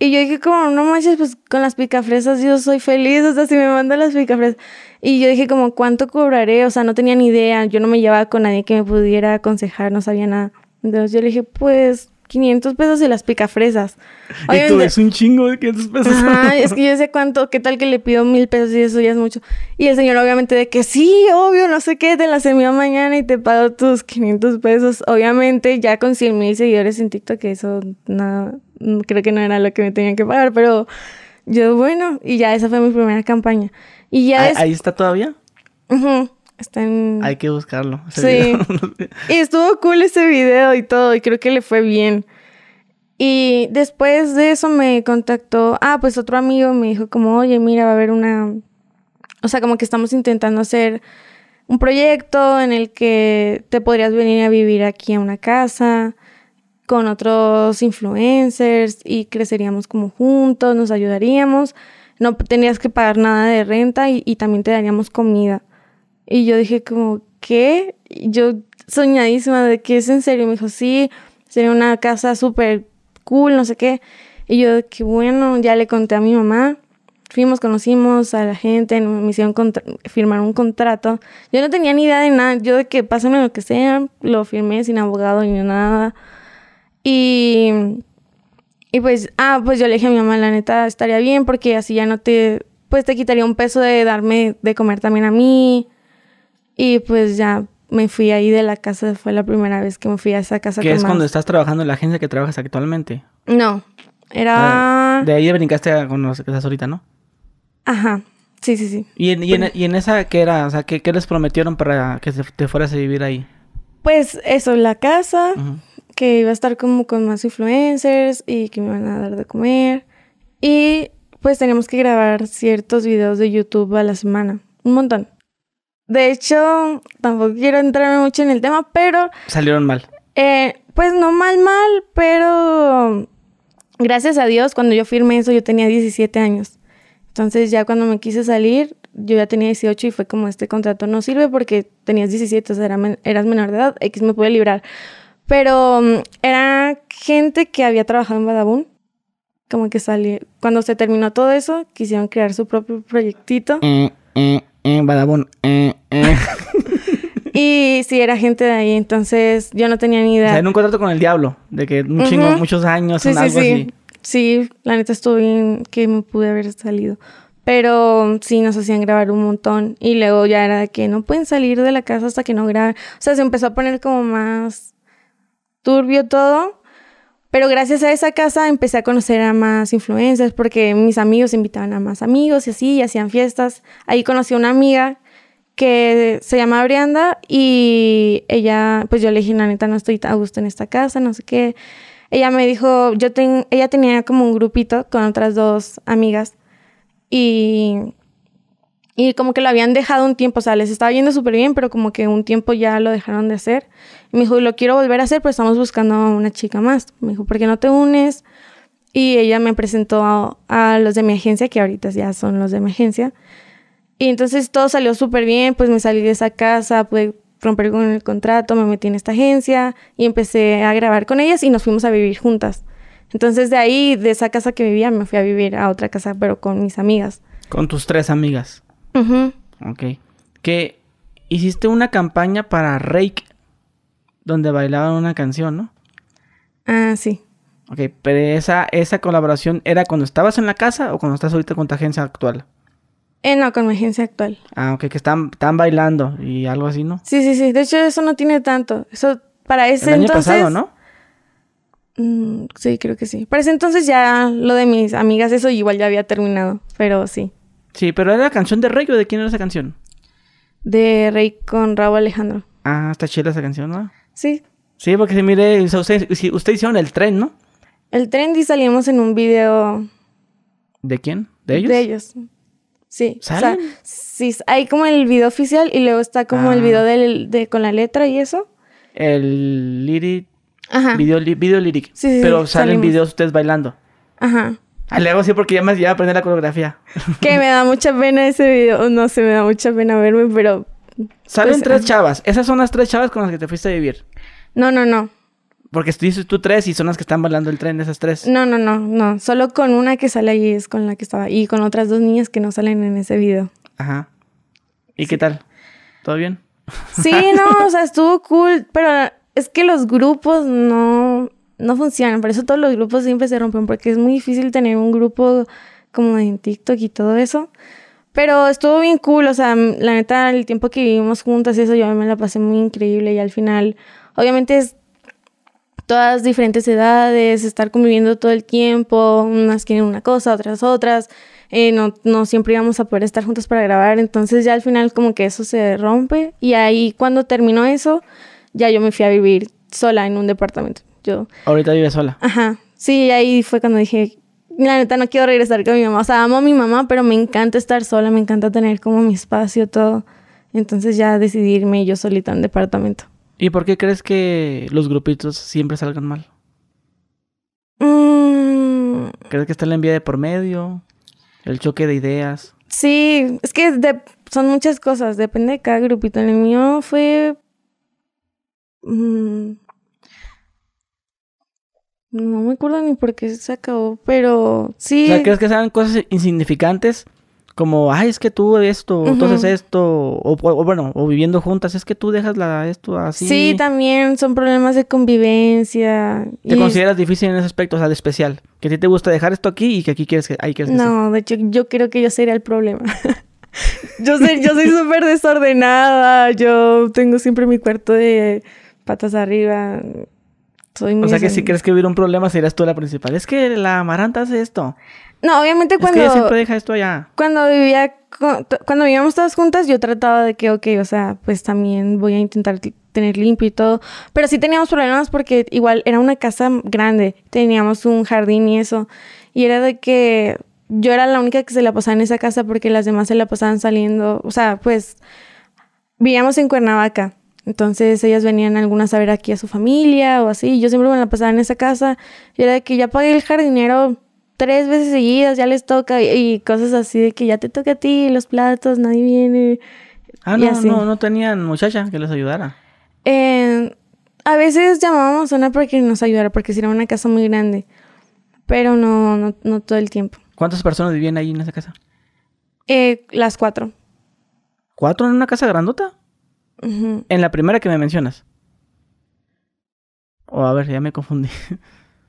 Y yo dije, como, no manches, pues con las picafresas yo soy feliz, o sea, si me mandan las picafresas. Y yo dije, como, ¿cuánto cobraré? O sea, no tenía ni idea, yo no me llevaba con nadie que me pudiera aconsejar, no sabía nada. Entonces yo le dije, pues, 500 pesos de las picafresas. y tú es un chingo de 500 pesos. Ajá, es que yo sé cuánto, qué tal que le pido mil pesos y eso ya es mucho. Y el señor obviamente de que sí, obvio, no sé qué, te las envío mañana y te pago tus 500 pesos. Obviamente ya con 100 mil seguidores en TikTok, que eso no, creo que no era lo que me tenían que pagar, pero yo bueno, y ya esa fue mi primera campaña. Y ya ¿Ahí, está todavía? Ajá. Está en... Hay que buscarlo. Sí. y estuvo cool ese video y todo, y creo que le fue bien. Y después de eso me contactó, ah, pues otro amigo me dijo como, oye, mira, va a haber una, o sea, como que estamos intentando hacer un proyecto en el que te podrías venir a vivir aquí a una casa con otros influencers y creceríamos como juntos, nos ayudaríamos, no tenías que pagar nada de renta y, y también te daríamos comida. Y yo dije como, ¿qué? yo soñadísima de que es en serio. Me dijo, sí, sería una casa súper cool, no sé qué. Y yo, qué bueno, ya le conté a mi mamá. Fuimos, conocimos a la gente, me hicieron firmar un contrato. Yo no tenía ni idea de nada. Yo de que pásame lo que sea, lo firmé sin abogado ni nada. Y, y pues, ah, pues yo le dije a mi mamá, la neta, estaría bien porque así ya no te, pues te quitaría un peso de darme de comer también a mí y pues ya me fui ahí de la casa, fue la primera vez que me fui a esa casa. ¿Qué es cuando estás trabajando en la agencia que trabajas actualmente? No, era... Ah, de ahí brincaste con los que estás ahorita, ¿no? Ajá, sí, sí, sí. ¿Y en, y en, esa qué era? O sea, ¿qué, ¿qué, les prometieron para que te fueras a vivir ahí? Pues eso, la casa, que iba a estar como con más influencers y que me iban a dar de comer. Y pues teníamos que grabar ciertos videos de YouTube a la semana, un montón. De hecho, tampoco quiero entrarme mucho en el tema, pero... Salieron mal. Eh, pues no mal, mal, pero gracias a Dios, cuando yo firmé eso, yo tenía 17 años. Entonces ya cuando me quise salir, yo ya tenía 18 y fue como este contrato no sirve porque tenías 17, o sea, eras menor de edad, X me puede librar. Pero mm, era gente que había trabajado en Badabun, como que salió, cuando se terminó todo eso, quisieron crear su propio proyectito. Eh, Badabun, eh, eh. y sí, era gente de ahí, entonces yo no tenía ni idea. O sea, en un contrato con el diablo, de que un chingo, muchos años, sí, en algo sí. así. Sí, la neta estuvo bien que me pude haber salido. Pero sí, nos hacían grabar un montón. Y luego ya era de que no pueden salir de la casa hasta que no graben. O sea, se empezó a poner como más turbio todo. Pero gracias a esa casa empecé a conocer a más influencers porque mis amigos invitaban a más amigos y así, y hacían fiestas. Ahí conocí a una amiga que se llama Brianda y ella, pues yo le dije, la neta, no estoy a gusto en esta casa, no sé qué. Ella me dijo, yo ten, ella tenía como un grupito con otras dos amigas y y como que lo habían dejado un tiempo, o sea, les estaba yendo súper bien, pero como que un tiempo ya lo dejaron de hacer. Y me dijo, lo quiero volver a hacer, pero estamos buscando a una chica más. Me dijo, ¿por qué no te unes? Y ella me presentó a, los de mi agencia, que ahorita ya son los de mi agencia. Y entonces todo salió súper bien, pues me salí de esa casa, pude romper con el contrato, me metí en esta agencia y empecé a grabar con ellas y nos fuimos a vivir juntas. Entonces de ahí, de esa casa que vivía, me fui a vivir a otra casa, pero con mis amigas. Con tus tres amigas. Ok. Que hiciste una campaña para Rake donde bailaban una canción, ¿no? Ah, sí. Ok, pero esa, esa colaboración era cuando estabas en la casa o cuando estás ahorita con tu agencia actual? Eh, no, con mi agencia actual. Ah, ok, que están, están bailando y algo así, ¿no? Sí, sí, sí. De hecho, eso no tiene tanto. Eso, para ese El año pasado, ¿no? Mm, sí, creo que sí. Para ese entonces ya lo de mis amigas, eso igual ya había terminado, pero sí. Sí, pero ¿era la canción de Rey o de quién era esa canción? De Rey con Raúl Alejandro. Ah, está chida esa canción, ¿no? Sí. Sí, porque si mire, ustedes usted hicieron el tren, ¿no? El tren y salimos en un video. ¿De quién? ¿De ellos? De ellos. Sí. ¿Salen? sí, hay como el video oficial y luego está como el ah. video de, con la letra y eso. El lyric. Ajá. Video, video lyric. Sí, sí, Pero salen videos ustedes bailando. Ajá. Ah, le hago así porque ya me ya aprender la coreografía. Que me da mucha pena ese video. No sé, me da mucha pena verme, pero. Salen pues, tres chavas. Esas son las tres chavas con las que te fuiste a vivir. No, no, no. Porque dices tú tres y son las que están bailando el tren, esas tres. No, no, no, no. Solo con una que sale ahí es con la que estaba. Y con otras dos niñas que no salen en ese video. Ajá. ¿Y qué tal? ¿Todo bien? Sí, no, o sea, estuvo cool. Pero es que los grupos no, no funcionan. Por eso todos los grupos siempre se rompen. Porque es muy difícil tener un grupo como en TikTok y todo eso. Pero estuvo bien cool. O sea, la neta, el tiempo que vivimos juntas y eso, yo me la pasé muy increíble. Y al final, obviamente es todas diferentes edades, estar conviviendo todo el tiempo, unas quieren una cosa, otras otras, eh, no, no siempre íbamos a poder estar juntos para grabar, entonces ya al final como que eso se rompe y ahí cuando terminó eso, ya yo me fui a vivir sola en un departamento. Yo... Ahorita vive sola. Ajá, sí, ahí fue cuando dije, la neta no quiero regresar con mi mamá, o sea, amo a mi mamá, pero me encanta estar sola, me encanta tener como mi espacio, todo. Entonces ya decidí irme yo solita en un departamento. ¿Y por qué crees que los grupitos siempre salgan mal? Mm. ¿Crees que está la envidia de por medio? ¿El choque de ideas? Sí, es que son muchas cosas, depende de cada grupito. En el mío fue... Mm, no me acuerdo ni por qué se acabó, pero sí. O sea, ¿crees que sean cosas insignificantes? como, ay, es que tú esto, entonces esto, o, bueno, o viviendo juntas, es que tú dejas la, esto así. Sí, también son problemas de convivencia. ¿Te consideras difícil en ese aspecto, o sea, de especial? Que a ti te gusta dejar esto aquí y que aquí quieres que, ahí quieres No, de hecho, yo creo que yo sería el problema. yo, soy, yo soy súper desordenada, yo tengo siempre mi cuarto de patas arriba. Soy o sea que si crees que hubiera un problema serías tú la principal. Es que la amaranta hace esto. No, obviamente cuando... Es que siempre deja esto allá. Cuando vivía... Cuando vivíamos todas juntas, yo trataba de que, ok, o sea, pues también voy a intentar tener limpio y todo. Pero sí teníamos problemas porque igual era una casa grande. Teníamos un jardín y eso. Y era de que yo era la única que se la pasaba en esa casa porque las demás se la pasaban saliendo. O sea, pues vivíamos en Cuernavaca. Entonces ellas venían algunas a ver aquí a su familia o así. Yo siempre me la pasaba en esa casa. Y era de que ya pagué el jardinero tres veces seguidas, ya les toca y, cosas así de que ya te toca a ti, los platos, nadie viene. Ah, no, no, no tenían muchacha que les ayudara. a veces llamábamos a una para que nos ayudara, porque si era una casa muy grande, pero no, no, no todo el tiempo. ¿Cuántas personas vivían ahí en esa casa? Eh, las cuatro. ¿Cuatro en una casa grandota? En la primera que me mencionas. O a ver, ya me confundí.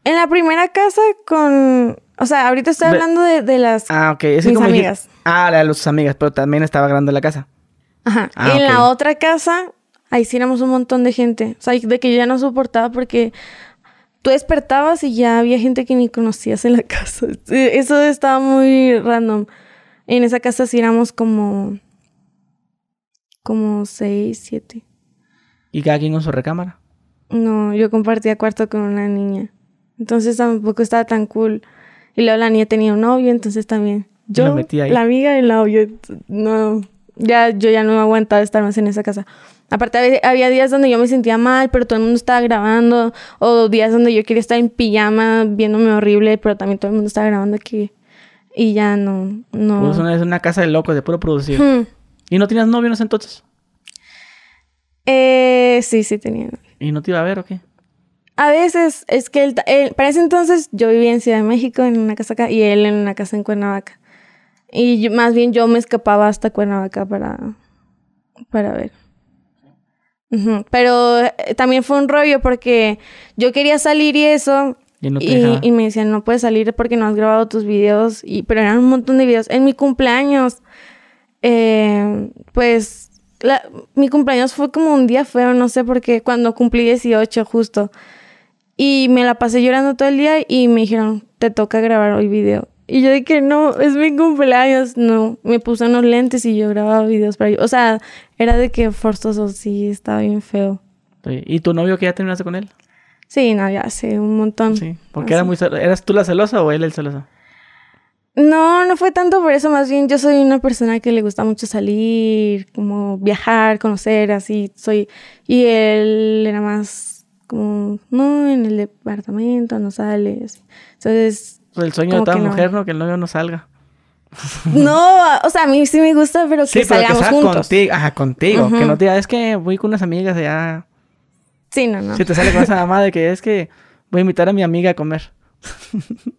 En la primera casa con o sea, ahorita estoy hablando de, las ah, ok. Es mis amigas. ah, la de sus amigas, pero también estaba grande la casa. Ajá. Ah, en la otra casa, ahí sí éramos un montón de gente. O sea, de que yo ya no soportaba porque tú despertabas y ya había gente que ni conocías en la casa. Eso estaba muy random. En esa casa sí éramos como. Como seis, siete. ¿Y cada quien con su recámara? No, yo compartía cuarto con una niña. Entonces tampoco estaba tan cool. Y luego la niña tenía un novio, entonces también. Yo, la amiga del novio, no, ya, yo ya no me aguantaba estar más en esa casa. Aparte, había, días donde yo me sentía mal, pero todo el mundo estaba grabando. O días donde yo quería estar en pijama, viéndome horrible, pero también todo el mundo estaba grabando aquí. Y ya no, no. Pues es una casa de locos, de puro producir. ¿Y no tenías novio en ese entonces? Eh, sí, sí tenía ¿Y no te iba a ver o qué? A veces es que él, para ese entonces yo vivía en Ciudad de México en una casa acá y él en una casa en Cuernavaca. Y más bien yo me escapaba hasta Cuernavaca para, para ver. Pero eh, también fue un rollo porque yo quería salir y eso. Y, me decían, no puedes salir porque no has grabado tus videos. Y, pero eran un montón de videos. En mi cumpleaños, eh, pues mi cumpleaños fue como un día feo, no sé por qué, cuando cumplí 18 justo. Y me la pasé llorando todo el día y me dijeron, te toca grabar hoy video. Y yo dije, no, es mi cumpleaños. No, me puse unos lentes y yo grababa videos para ellos. O sea, era de que forzoso, sí, estaba bien feo. ¿Y tu novio que ya terminaste con él? Sí, no, ya hace un montón. Sí, porque era muy ¿Eras tú la celosa o él el celoso? No, no fue tanto por eso, más bien yo soy una persona que le gusta mucho salir, como viajar, conocer, así soy. Y él era más como, no, en el departamento, no sale, así. Entonces... Pues el sueño de toda mujer, ¿no? Que el novio no salga. No, o sea, a mí sí me gusta, pero que salgamos juntos. Contigo, ajá, contigo. Que no te diga, es que voy con unas amigas allá. Sí, no, no. Si te sale con esa mamá de que es que voy a invitar a mi amiga a comer.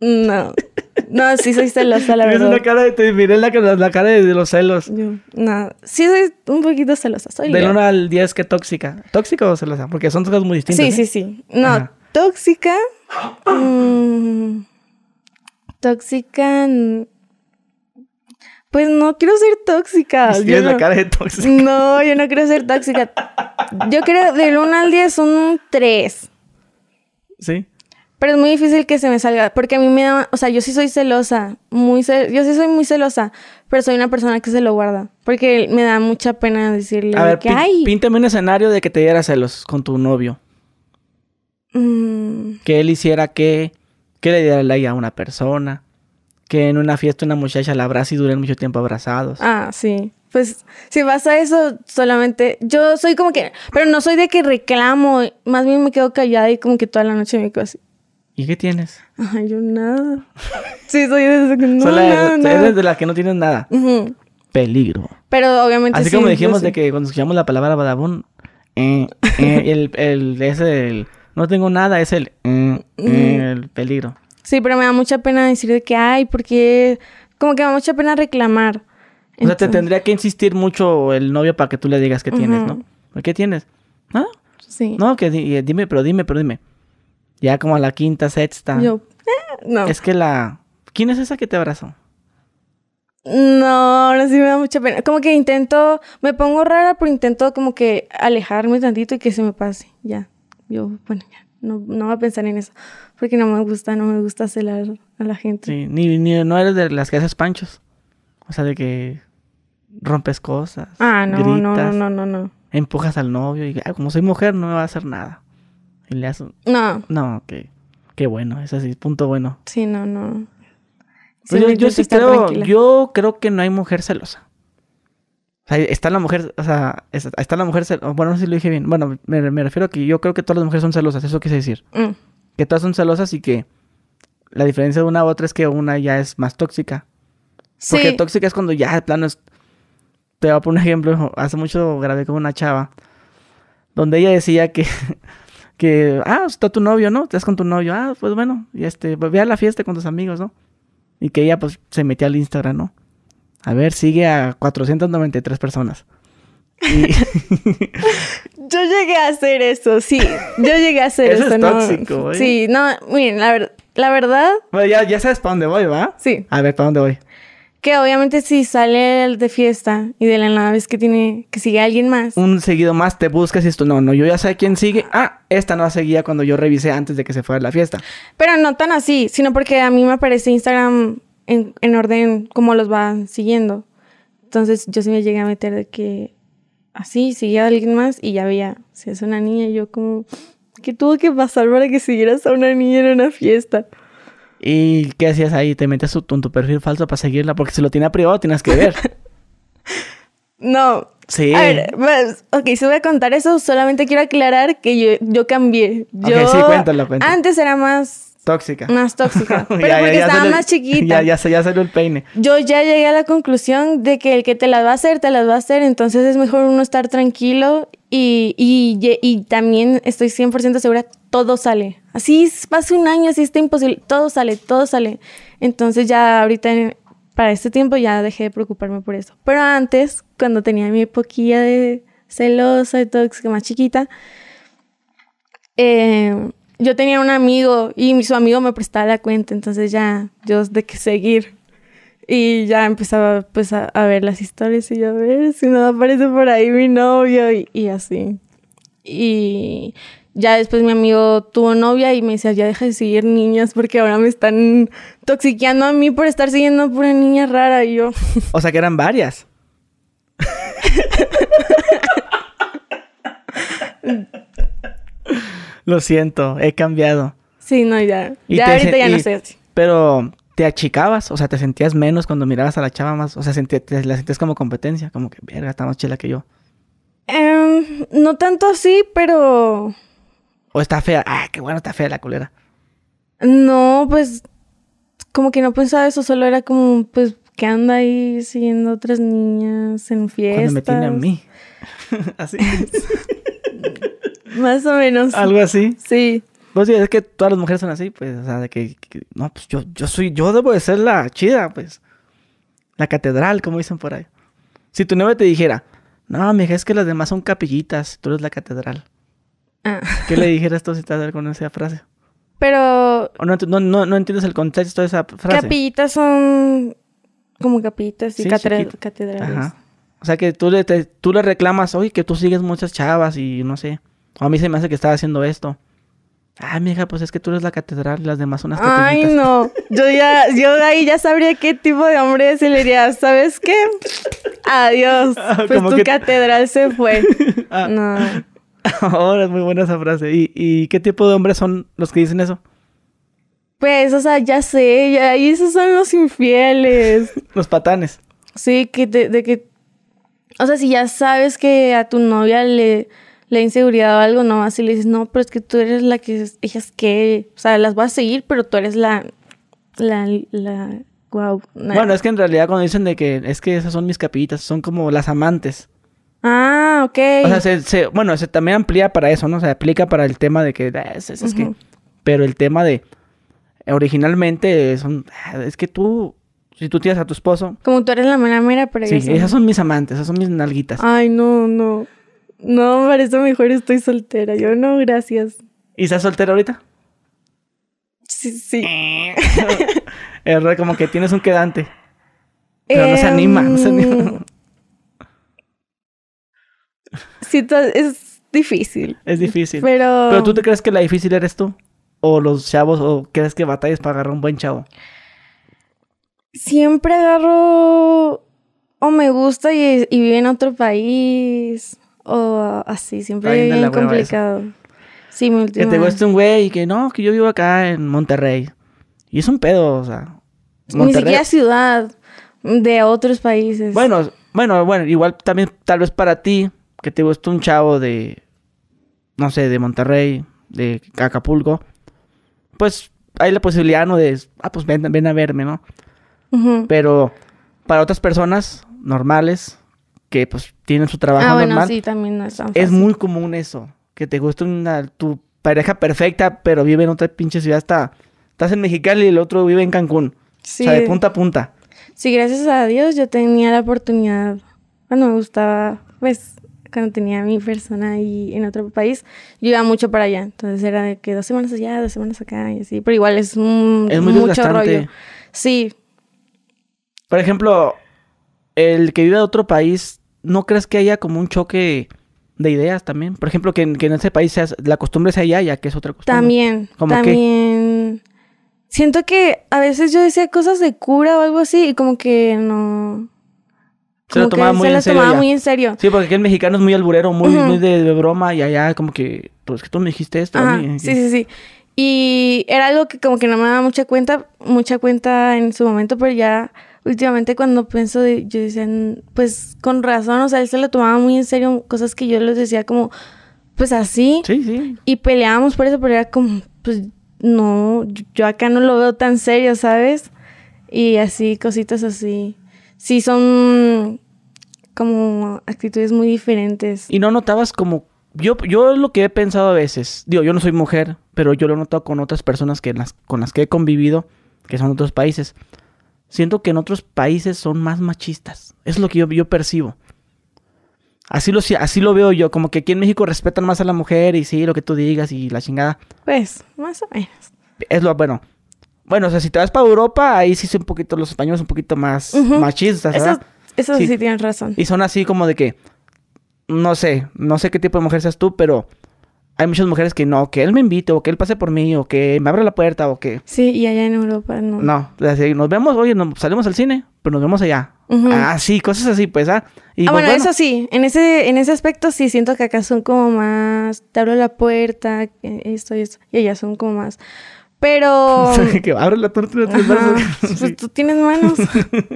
No. No, sí soy celosa, la verdad. Una cara de, te miré la, la cara de, los celos. no, sí soy un poquito celosa. Soy Del 1 al 10, ¿qué tóxica? ¿Tóxica o celosa? Porque son cosas muy distintas. Sí, sí, sí. No, tóxica. Mm, tóxica. Pues no quiero ser tóxica. Tienes la cara de tóxica. No, yo no quiero ser tóxica. Yo creo del 1 al 10 un 3. ¿Sí? Pero es muy difícil que se me salga, porque a mí me da, o sea, yo sí soy celosa, muy yo sí soy muy celosa, pero soy una persona que se lo guarda, porque me da mucha pena decirle a ver, que hay. Píntame un escenario de que te diera celos con tu novio. Mm. Que él hiciera que, que le diera like a una persona, que en una fiesta una muchacha la abraza y duren mucho tiempo abrazados. Ah, sí. Pues si vas a eso, solamente yo soy como que, pero no soy de que reclamo, más bien me quedo callada y como que toda la noche me quedo así. ¿Y qué tienes? Ay, yo nada. Sí, soy de que no, nada, Eres de las que no tienes nada. Peligro. Pero obviamente Así como dijimos de que cuando escuchamos la palabra badabun, eh, eh, el, el, ese, el, no tengo nada, es el, eh, el peligro. Sí, pero me da mucha pena decir de que, ay, porque, como que me da mucha pena reclamar. O sea, te tendría que insistir mucho el novio para que tú le digas qué tienes, ¿no? ¿Qué tienes? ¿Ah? Sí. No, que dime, pero dime, pero dime. Ya como a la quinta, sexta. Yo, eh, no. Es que la... ¿Quién es esa que te abrazó? No, no sí me da mucha pena. Como que intento, me pongo rara, pero intento como que alejarme tantito y que se me pase. Ya. Yo, bueno, ya. No, no voy a pensar en eso. Porque no me gusta, no me gusta celar a la gente. Sí, ni, ni no eres de las que haces panchos. O sea, de que rompes cosas. Ah, no, no, no, no, no, no. Empujas al novio y ah, como soy mujer no me va a hacer nada. No. No, que qué bueno, es así, punto bueno. Sí, no, no. Yo, sí creo, yo creo que no hay mujer celosa. O sea, está la mujer, o sea, está la mujer celosa. Bueno, no sé si lo dije bien. Bueno, me, refiero a que yo creo que todas las mujeres son celosas, eso quise decir. Mm. Que todas son celosas y que la diferencia de una a otra es que una ya es más tóxica. Porque tóxica es cuando ya de plano es... Te voy a poner un ejemplo. Hace mucho grabé con una chava donde ella decía que que, ah, está tu novio, ¿no? Estás con tu novio, ah, pues bueno, y este, ve a la fiesta con tus amigos, ¿no? Y que ella pues se metía al Instagram, ¿no? A ver, sigue a 493 personas. yo llegué a hacer eso, sí. Yo llegué a hacer eso, es tóxico, ¿eh? Sí, no, miren, la, la verdad. Bueno, ya, ya sabes para dónde voy, ¿va? Sí. A ver, ¿para dónde voy? Que obviamente si sale de fiesta y de la nada ves que tiene que sigue alguien más. Un seguido más te buscas y esto, no, no, yo ya sé quién sigue. Ah, esta no seguía cuando yo revisé antes de que se fuera a la fiesta. Pero no tan así, sino porque a mí me aparece Instagram en, en orden como los van siguiendo. Entonces yo sí me llegué a meter de que así seguía a alguien más y ya veía, si es una niña, yo como, ¿qué tuvo que pasar para que siguieras a una niña en una fiesta? ¿Y qué hacías ahí? ¿Te metes tu, tu perfil falso para seguirla? Porque si lo tiene privado tienes que ver. no. Sí. A ver, pues, ok, si voy a contar eso, solamente quiero aclarar que yo, yo cambié. Yo, ok, sí, cuéntalo, cuéntalo. Antes era más... Tóxica. Más tóxica. Pero porque estaba más chiquita. Ya, ya, ya salió el peine. Yo ya llegué a la conclusión de que el que te las va a hacer, te las va a hacer. Entonces es mejor uno estar tranquilo y, y, y también estoy 100% segura, todo sale. Así pasa un año, así está imposible, todo sale, todo sale. Entonces ya ahorita, para este tiempo ya dejé de preocuparme por eso. Pero antes, cuando tenía mi poquilla de celosa y tóxica más chiquita, eh, yo tenía un amigo y su amigo me prestaba la cuenta, entonces ya yo de que seguir. Y ya empezaba pues a, ver las historias y a ver si no aparece por ahí mi novio y, y así. Y ya después mi amigo tuvo novia y me decía, ya deja de seguir niñas porque ahora me están toxiqueando a mí por estar siguiendo a pura niña rara y yo. O sea que eran varias. Lo siento, he cambiado. Sí, no, ya. ya ahorita ya no sé. Pero te achicabas, o sea, te sentías menos cuando mirabas a la chava más, o sea, te, la sentías como competencia, como que, verga, está más chela que yo. Em, no tanto así, pero... O está fea, ah, qué bueno, está fea la culera. No, pues, como que no pensaba eso, solo era como, pues, que anda ahí siguiendo otras niñas en fiestas. Cuando me tiene a mí. así. Más o menos. Algo así. Sí. Pues sí, es que todas las mujeres son así, pues, o sea, de que, no, pues yo, yo soy, yo debo de ser la chida, pues. La catedral, como dicen por ahí. Si tu novia te dijera, no, mija, es que las demás son capillitas, tú eres la catedral. Ah. ¿Qué le dijeras tú si te con esa frase? Pero... ¿O no, no, no, entiendes el contexto de esa frase? Capillitas son como capillitas y catedrales. Ajá. O sea, que tú le, tú le reclamas, oye, que tú sigues muchas chavas y no sé. O a mí se me hace que estaba haciendo esto. Ay, mija, pues es que tú eres la catedral y las demás son las Ay, no. Yo ya, yo ahí ya sabría qué tipo de hombre es y le diría, ¿sabes qué? Adiós. Ah, pues tu catedral se fue. Ah. No. Ahora es muy buena esa frase. ¿Y, ¿Y qué tipo de hombres son los que dicen eso? Pues, o sea, ya sé, ya, y esos son los infieles. los patanes. Sí, que de que. O sea, si ya sabes que a tu novia le la inseguridad o algo, no, así le dices, no, pero es que tú eres la que, ellas que, o sea, las voy a seguir, pero tú eres la, la, la, wow. Bueno, es que en realidad cuando dicen de que es que esas son mis capillitas, son como las amantes. Ah, ok. O sea, se, se, bueno, se también amplía para eso, ¿no? Se aplica para el tema de que, ah, es, es, que, pero el tema de, originalmente son, ah, es que tú, si tú tienes a tu esposo. Como tú eres la mera mera, pero Sí, esas son mis amantes, esas son mis nalguitas. Ay, no, no. No, para eso mejor estoy soltera. Yo no, gracias. ¿Y estás soltera ahorita? Sí, sí. es como que tienes un quedante. Pero no se anima, no se anima. Sí, es difícil. Es difícil. Pero... Pero tú te crees que la difícil eres tú? ¿O los chavos? ¿O crees que batallas para agarrar un buen chavo? Siempre agarro... O me gusta y, y vive en otro país o así, siempre es complicado. Sí, mi última. Que te guste un güey que no, que yo vivo acá en Monterrey. Y es un pedo, o sea. Ni siquiera ciudad de otros países. Bueno, bueno, bueno, igual también tal vez para ti, que te guste un chavo de, no sé, de Monterrey, de Acapulco, pues hay la posibilidad, ¿no? De, ah, pues ven, ven a verme, ¿no? Pero para otras personas normales, que pues tienen su trabajo ah, bueno, Sí, también no es, es muy común eso, que te gusta una, tu pareja perfecta, pero vive en otra pinche ciudad, está, estás en Mexicali y el otro vive en Cancún. Sí. O sea, de punta a punta. Sí, gracias a Dios yo tenía la oportunidad, bueno, me gustaba, pues, cuando tenía a mi persona ahí en otro país, yo iba mucho para allá. Entonces era de que dos semanas allá, dos semanas acá y así. Pero igual es, un, es muy mucho rollo. Sí. Por ejemplo, el que vive de otro país, ¿no crees que haya como un choque de ideas también? Por ejemplo, que, en ese país sea, la costumbre sea allá, ya que es otra costumbre. También, también. Siento que a veces yo decía cosas de cura o algo así y como que no... Se lo tomaba, muy, se en serio tomaba muy en serio. Sí, porque aquí el mexicano es muy alburero, muy, muy de, broma y allá como que, pues que tú me dijiste esto. a mí, sí, sí, sí. Y era algo que como que no me daba mucha cuenta, mucha cuenta en su momento, pero ya últimamente cuando pienso, de, yo decía, pues con razón, o sea, él se lo tomaba muy en serio, cosas que yo les decía como, pues así. Sí, sí. Y peleábamos por eso, pero era como, pues no, yo acá no lo veo tan serio, ¿sabes? Y así, cositas así. Sí, son como actitudes muy diferentes. ¿Y no notabas como... Yo, yo lo que he pensado a veces, digo, yo no soy mujer, pero yo lo he notado con otras personas que las, con las que he convivido, que son otros países siento que en otros países son más machistas. Es lo que yo, yo percibo. Así lo, así lo veo yo, como que aquí en México respetan más a la mujer y sí, lo que tú digas y la chingada. Pues, más o menos. Es lo bueno. Bueno, o sea, si te vas para Europa, ahí sí son un poquito, los españoles un poquito más machistas, ¿verdad? Eso, sí. sí tienen razón. Y son así como de que, no sé, no sé qué tipo de mujer seas tú, pero hay muchas mujeres que no, que él me invite o que él pase por mí o que me abra la puerta o que... Sí, y allá en Europa no. No, nos vemos, oye, nos salimos al cine, pero nos vemos allá. Ah, sí, cosas así, pues, ¿ah? Y, ah, pues, bueno, eso sí, en ese, en ese aspecto sí siento que acá son como más, te abro la puerta, esto y esto, y allá son como más... Pero... que abre la torta de tres Pues tú tienes manos.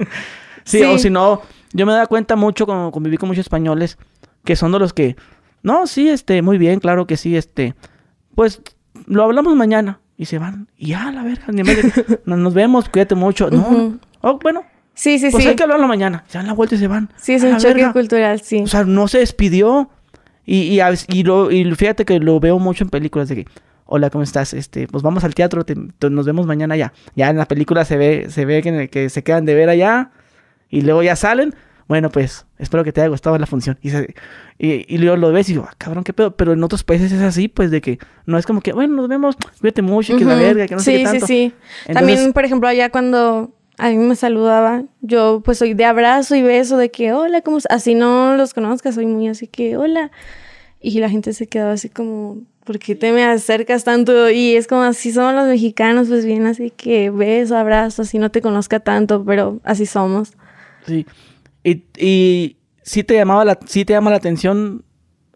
sí, o si no, yo me da cuenta mucho, como conviví con muchos españoles, que son de los que, no, sí, este, muy bien, claro que sí, este, pues lo hablamos mañana. Y se van, y ya, la verga, ni me nos vemos, cuídate mucho. No, oh, bueno. Sí, sí, pues sí. hay que hablarlo mañana. Se dan la vuelta y se van. Sí, es un choque cultural, sí. O sea, no se despidió. Y, y, y, lo, y fíjate que lo veo mucho en películas de que, hola, ¿cómo estás? Este, pues vamos al teatro, nos vemos mañana ya. Ya en la película se ve, se ve que, que se quedan de ver allá y luego ya salen. Bueno, pues espero que te haya gustado la función. Y, y, luego lo ves y digo, ah, cabrón, qué pedo. Pero en otros países es así, pues de que no es como que, bueno, nos vemos, cuídate mucho, que la verga, que no sé qué tanto. Sí, sí, sí. También, por ejemplo, allá cuando a mí me saludaba, yo pues soy de abrazo y beso, de que, hola, ¿cómo Así no los conozcas, soy muy así que, hola. Y la gente se quedaba así como, ¿por qué te me acercas tanto? Y es como así somos los mexicanos, pues bien, así que beso, abrazo, así no te conozca tanto, pero así somos. Sí. Y, y sí te llamaba la, sí te llama la atención,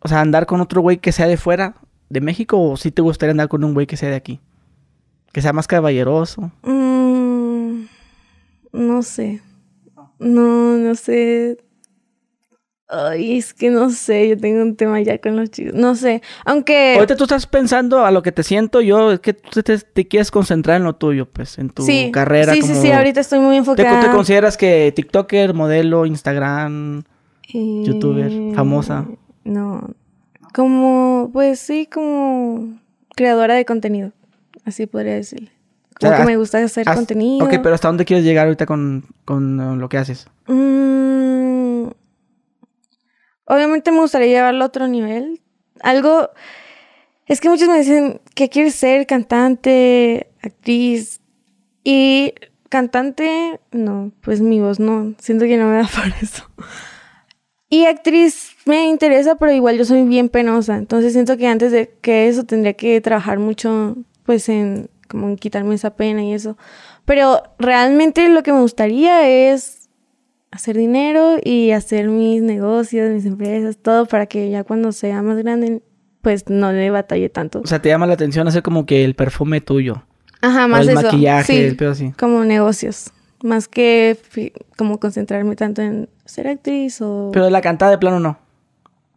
o sea, andar con otro güey que sea de fuera de México o sí te gustaría andar con un güey que sea de aquí? Que sea más caballeroso. Mm, no sé. No, no sé. Ay, es que no sé, yo tengo un tema ya con los chicos. No sé, aunque... Ahorita tú estás pensando a lo que te siento yo, es que tú te, quieres concentrar en lo tuyo, pues, en tu carrera. Sí, sí, sí, ahorita estoy muy enfocada. ¿Te, consideras que TikToker, modelo, Instagram, youtuber, eh, famosa? No, como, pues sí, como creadora de contenido, así podría decirle. Como que me gusta hacer contenido. Ok, pero ¿hasta dónde quieres llegar ahorita con, con lo que haces? Mmm Obviamente me gustaría llevarlo a otro nivel. Algo... Es que muchos me dicen que quieres ser cantante, actriz. Y cantante, no, pues mi voz no. Siento que no me da para eso. Y actriz me interesa, pero igual yo soy bien penosa. Entonces siento que antes de que eso tendría que trabajar mucho, pues en como en quitarme esa pena y eso. Pero realmente lo que me gustaría es hacer dinero y hacer mis negocios, mis empresas, todo para que ya cuando sea más grande, pues no le batalle tanto. O sea, te llama la atención hacer como que el perfume tuyo. Ajá, más o el maquillaje, el pedo así. Como negocios. Más que como concentrarme tanto en ser actriz o... Pero la cantada de plano no.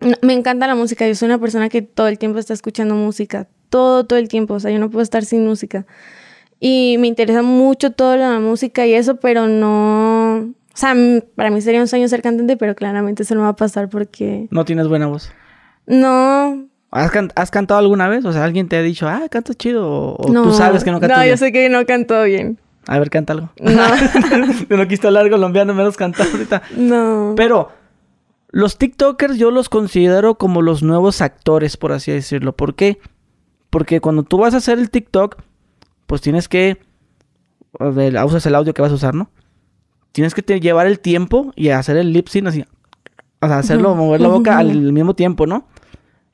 no. Me encanta la música. Yo soy una persona que todo el tiempo está escuchando música. Todo, todo el tiempo. O sea, yo no puedo estar sin música. Y me interesa mucho toda la música y eso, pero no o sea, para mí sería un sueño ser cantante, pero claramente eso no va a pasar porque... ¿No tienes buena voz? No. ¿Has, cantado alguna vez? O sea, alguien te ha dicho, ah, cantas chido, o, tú sabes que no cantas No, yo sé que no canto bien. A ver, canta algo. No. Yo no quise hablar colombiano, menos cantar ahorita. No. Pero los TikTokers yo los considero como los nuevos actores, por así decirlo. ¿Por qué? Porque cuando tú vas a hacer el TikTok, pues tienes que... Usas el audio que vas a usar, ¿no? Tienes que llevar el tiempo y hacer el lip sync así. O sea, hacerlo, mover la boca al mismo tiempo, ¿no?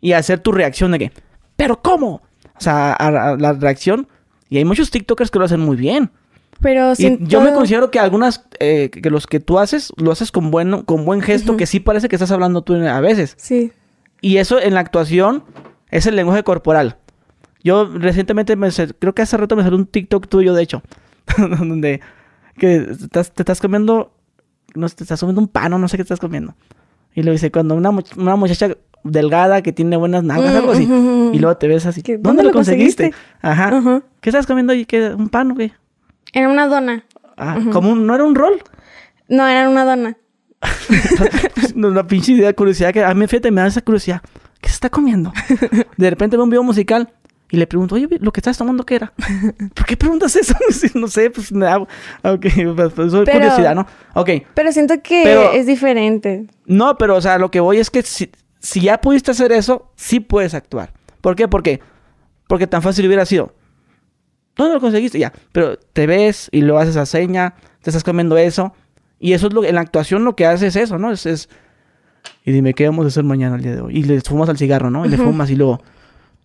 Y hacer tu reacción de que, ¿pero cómo? O sea, la reacción. Y hay muchos TikTokers que lo hacen muy bien. Pero yo me considero que algunas, eh, que los que tú haces, lo haces con, bueno, con buen gesto, que sí parece que estás hablando tú a veces. Sí. Y eso en la actuación es el lenguaje corporal. Yo recientemente, me, creo que hace rato me salió un TikTok tuyo, de hecho, donde que te estás, comiendo, no te estás comiendo un pan o no sé qué estás comiendo. Y lo dice, cuando una, una muchacha delgada que tiene buenas nalgas, algo así. Y luego te ves así. ¿Dónde, lo conseguiste? Ajá. ¿Qué estás comiendo ahí? ¿Qué, ¿Un pan o qué? Era una dona. Ah, ¿como ¿no era un rol? No, era una dona. una pinche idea, curiosidad que a mí, fíjate, me da esa curiosidad. ¿Qué se está comiendo? De repente veo un video musical y le pregunto, oye, ¿lo que estás tomando qué era? ¿Por qué preguntas eso? no sé, pues me da... Ok, pues, pues soy curiosidad, ¿no? Ok. Pero siento que es diferente. No, pero, o sea, lo que voy es que si, si ya pudiste hacer eso, sí puedes actuar. ¿Por qué? Porque, porque tan fácil hubiera sido. ¿Dónde lo conseguiste? Ya. Pero te ves y lo haces a seña, te estás comiendo eso. Y eso es lo en la actuación lo que haces es eso, ¿no? Es, es... Y dime, ¿qué vamos a hacer mañana el día de hoy? Y le fumas al cigarro, ¿no? Y le fumas y luego...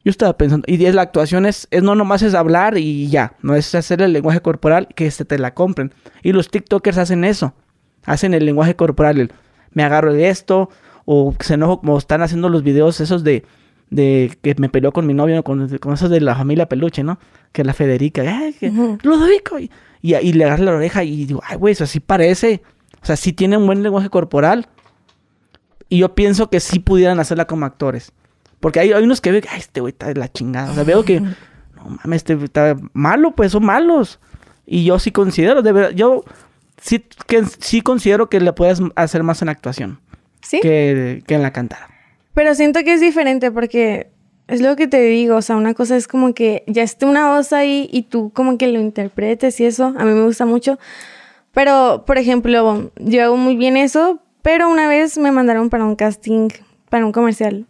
Yo estaba pensando, y es la actuación es, es, no nomás es hablar y ya, no es hacer el lenguaje corporal que se te la compren. Y los TikTokers hacen eso, hacen el lenguaje corporal, el, me agarro de esto, o se enojo como están haciendo los videos esos de, de que me peleó con mi novio, con, con esos de la familia peluche, ¿no? Que la Federica, ¡ay, que, Ludovico! Y, y, le agarra la oreja y digo, ay, güey, eso sí parece. O sea, sí tiene un buen lenguaje corporal. Y yo pienso que sí pudieran hacerla como actores. Porque hay, hay unos que veo que, ay, este güey está de la chingada. O sea, veo que, no mames, este está malo, pues son malos. Y yo sí considero, de verdad, yo sí, que, sí considero que le puedes hacer más en actuación. ¿Sí? Que, que en la cantada. Pero siento que es diferente porque es lo que te digo, o sea, una cosa es como que ya esté una voz ahí y tú como que lo interpretes y eso, a mí me gusta mucho. Pero, por ejemplo, yo hago muy bien eso, pero una vez me mandaron para un casting, para un comercial.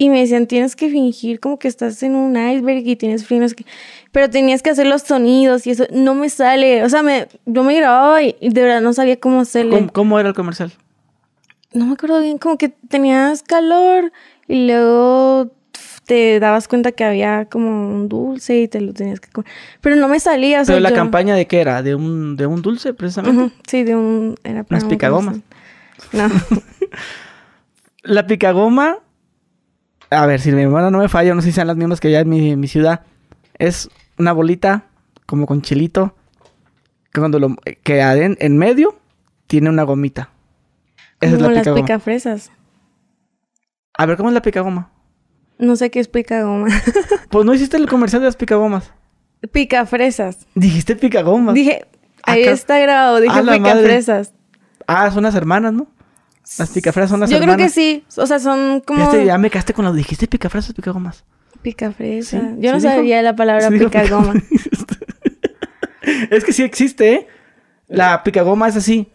Y me decían, tienes que fingir como que estás en un iceberg y tienes frío, pero tenías que hacer los sonidos y eso no me sale. O sea, me, yo me grababa y de verdad no sabía cómo hacerle. cómo era el comercial? no me acuerdo bien, como que tenías calor y luego te dabas cuenta que había como un dulce y te lo tenías que comer. Pero no me salía. O ¿Pero la campaña de qué era? ¿De un, de un dulce precisamente? Sí, de un... Era para ¿Unas picagomas? No. la picagoma... A ver, si mi hermana no me falla, no sé si sean las mismas que allá en mi, mi ciudad. Es una bolita como con chilito. Que cuando lo... Que en medio tiene una gomita. Esa es la las picafresas. A ver, ¿cómo es la picagoma? No sé qué es picagoma. pues no hiciste el comercial de las picagomas. Picafresas. Dijiste picagomas. Dije, ahí está grabado, dije picafresas. Ah, son las hermanas, ¿no? Las picafresas son las hermanas. Yo creo que sí. O sea, son como. Ya, ya me quedaste con los. Dijiste picafresas, picagomas. Picafresa. Yo no sabía la palabra picagoma. es que sí existe, ¿eh? La picagoma es así.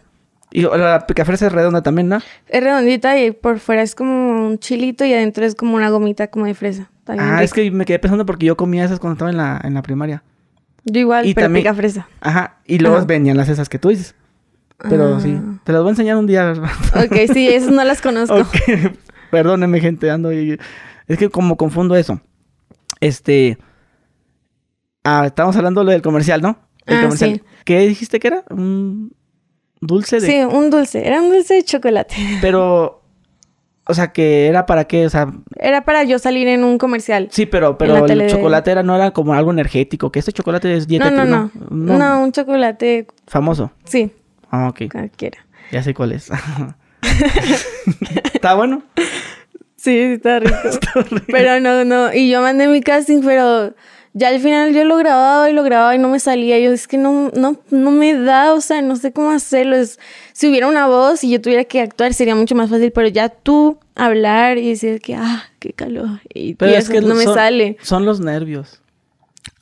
Y la picafresa es redonda también, ¿no? Es redondita y por fuera es como un chilito y adentro es como una gomita como de fresa. ah, es que me quedé pensando porque yo comía esas cuando estaba en la, en la primaria. Yo igual, y pero también, picafresa. Ajá, y luego venían las esas que tú dices. Pero sí, ah. te las voy a enseñar un día. ok, sí, esas no las conozco. okay. Perdónenme, gente, ando y... Es que como confundo eso. Este... Ah, estamos hablando del comercial, ¿no? El ah, comercial. Sí. ¿Qué dijiste que era? Un dulce de... Sí, un dulce. Era un dulce de chocolate. Pero... O sea, que era para qué, o sea... Era para yo salir en un comercial. Sí, pero, pero el chocolate era, no era como algo energético, que este chocolate es dietético. No, no, no. No, un chocolate... ¿Famoso? Sí. Ah, ok. Cualquiera. Ya sé cuál es. ¿Está bueno? Sí, está rico. está rico. Pero no, no. Y yo mandé mi casting, pero ya al final yo lo grababa y lo grababa y no me salía. Yo es que no, no, no me da, o sea, no sé cómo hacerlo. Es, si hubiera una voz y yo tuviera que actuar sería mucho más fácil, pero ya tú hablar y decir que, ah, qué calor. Y, pero es que no me sale. Son los nervios.